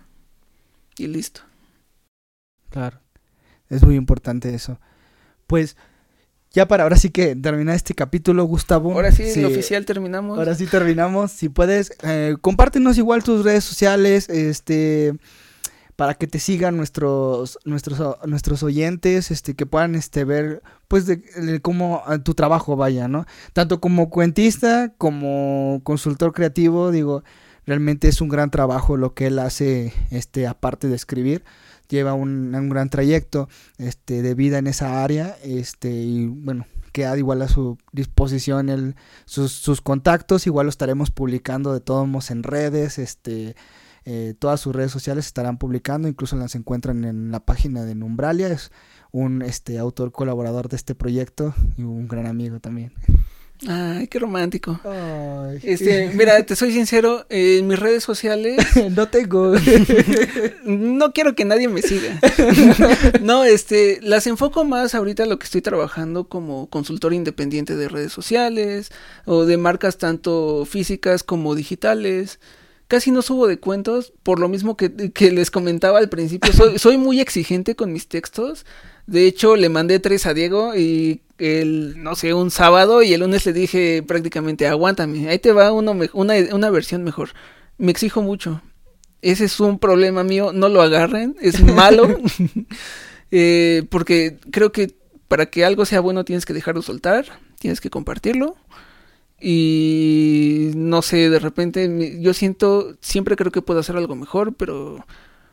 Y listo. Claro, es muy importante eso. Pues ya para ahora sí que terminar este capítulo, Gustavo. Ahora sí, oficial terminamos. Ahora sí terminamos. Si puedes, eh, compártenos igual tus redes sociales, este, para que te sigan nuestros, nuestros, nuestros oyentes, este, que puedan, este, ver, pues, de, cómo ah, tu trabajo vaya, ¿no? Tanto como cuentista, como consultor creativo, digo, realmente es un gran trabajo lo que él hace, este, aparte de escribir lleva un, un, gran trayecto este, de vida en esa área este, y bueno, queda igual a su disposición el, sus, sus contactos, igual lo estaremos publicando de todos modos en redes, este, eh, todas sus redes sociales estarán publicando, incluso las encuentran en la página de Numbralia, es un este, autor colaborador de este proyecto y un gran amigo también. Ay, qué romántico. Este, mira, te soy sincero, en mis redes sociales *laughs* no tengo. *laughs* no quiero que nadie me siga. *laughs* no, este, las enfoco más ahorita lo que estoy trabajando como consultor independiente de redes sociales o de marcas tanto físicas como digitales. Casi no subo de cuentos, por lo mismo que, que les comentaba al principio. Soy, soy muy exigente con mis textos. De hecho, le mandé tres a Diego y el, no sé, un sábado y el lunes le dije prácticamente, aguántame, ahí te va uno una, una versión mejor. Me exijo mucho. Ese es un problema mío, no lo agarren, es *laughs* malo. eh, porque creo que para que algo sea bueno tienes que dejarlo soltar, tienes que compartirlo. Y no sé, de repente yo siento, siempre creo que puedo hacer algo mejor, pero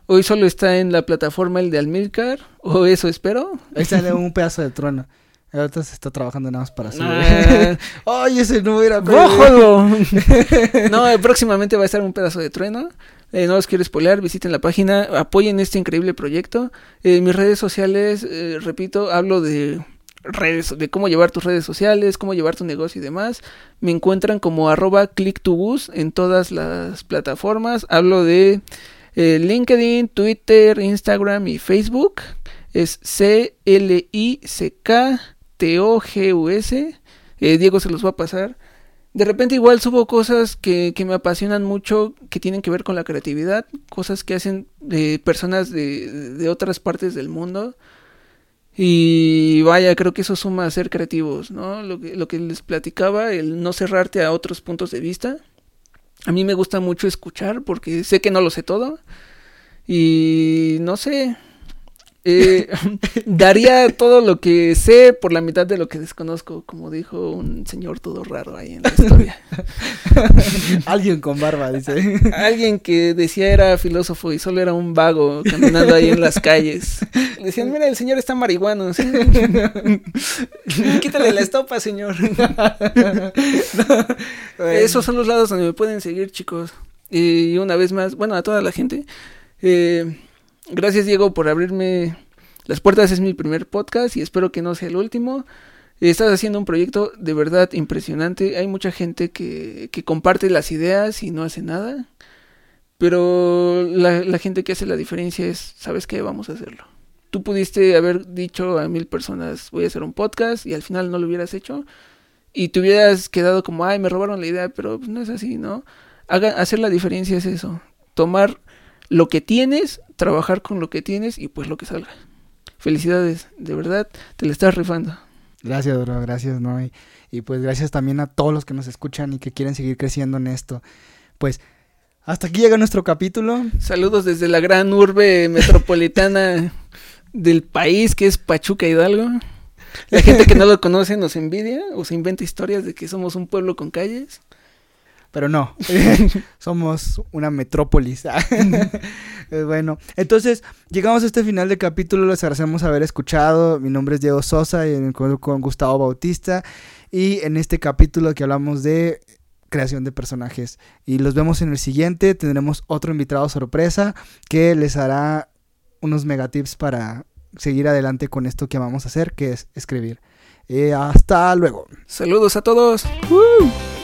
hoy solo está en la plataforma el de Almilcar, o eso espero. Ahí sale *laughs* un pedazo de trueno. Ahorita se está trabajando nada más para subir. Ah. *laughs* Ay, ese no era ¡Rójalo! *laughs* no, eh, próximamente va a estar un pedazo de trueno. Eh, no los quiero spoiler, visiten la página, apoyen este increíble proyecto. En mis redes sociales, eh, repito, hablo de redes, de cómo llevar tus redes sociales, cómo llevar tu negocio y demás. Me encuentran como arroba click2bus en todas las plataformas. Hablo de LinkedIn, Twitter, Instagram y Facebook. Es C-L-I-C-K T-O-G-U-S. Eh, Diego se los va a pasar. de repente igual subo cosas que, que, me apasionan mucho, que tienen que ver con la creatividad, cosas que hacen de personas de, de, otras partes del mundo. Y vaya, creo que eso suma a ser creativos, ¿no? Lo que, lo que les platicaba, el no cerrarte a otros puntos de vista. A mí me gusta mucho escuchar porque sé que no lo sé todo. Y no sé, eh, *laughs* daría todo lo que sé por la mitad de lo que desconozco, como dijo un señor todo raro ahí en la historia. *laughs* Alguien con barba, dice. Alguien que decía era filósofo y solo era un vago caminando ahí en las calles. Le decían, mira, el señor está marihuano. *laughs* Quítale la estopa, señor. Esos son los lados donde me pueden seguir, chicos. Y una vez más, bueno, a toda la gente. Eh, Gracias Diego por abrirme las puertas, es mi primer podcast y espero que no sea el último. Estás haciendo un proyecto de verdad impresionante. Hay mucha gente que, que comparte las ideas y no hace nada. Pero la, la, gente que hace la diferencia es, ¿sabes qué? Vamos a hacerlo. Tú pudiste haber dicho a mil personas, voy a hacer un podcast y al final no lo hubieras hecho. Y te hubieras quedado como, ay, me robaron la idea, pero no es así, ¿no? Haga, hacer la diferencia es eso. Tomar lo que tienes, trabajar con lo que tienes y pues lo que salga. Felicidades, de verdad, te la estás rifando. Gracias, bro, gracias, ¿no? Y, y, pues gracias también a todos los que nos escuchan y que quieren seguir creciendo en esto. Pues hasta aquí llega nuestro capítulo. Saludos desde la gran urbe metropolitana *laughs* del país que es Pachuca Hidalgo. *laughs* La gente que no lo conoce nos envidia o se inventa historias de que somos un pueblo con calles pero no, *laughs* *laughs* somos una metrópolis. *laughs* bueno, entonces llegamos a este final del capítulo, les agradecemos haber escuchado. Mi nombre es Diego Sosa y con, con Gustavo Bautista. Y en este capítulo que hablamos de creación de personajes. Y los vemos en el siguiente. Tendremos otro invitado sorpresa que les hará unos megatips para seguir adelante con esto que vamos a hacer, que es escribir. Eh, hasta luego. Saludos a todos. ¡Woo!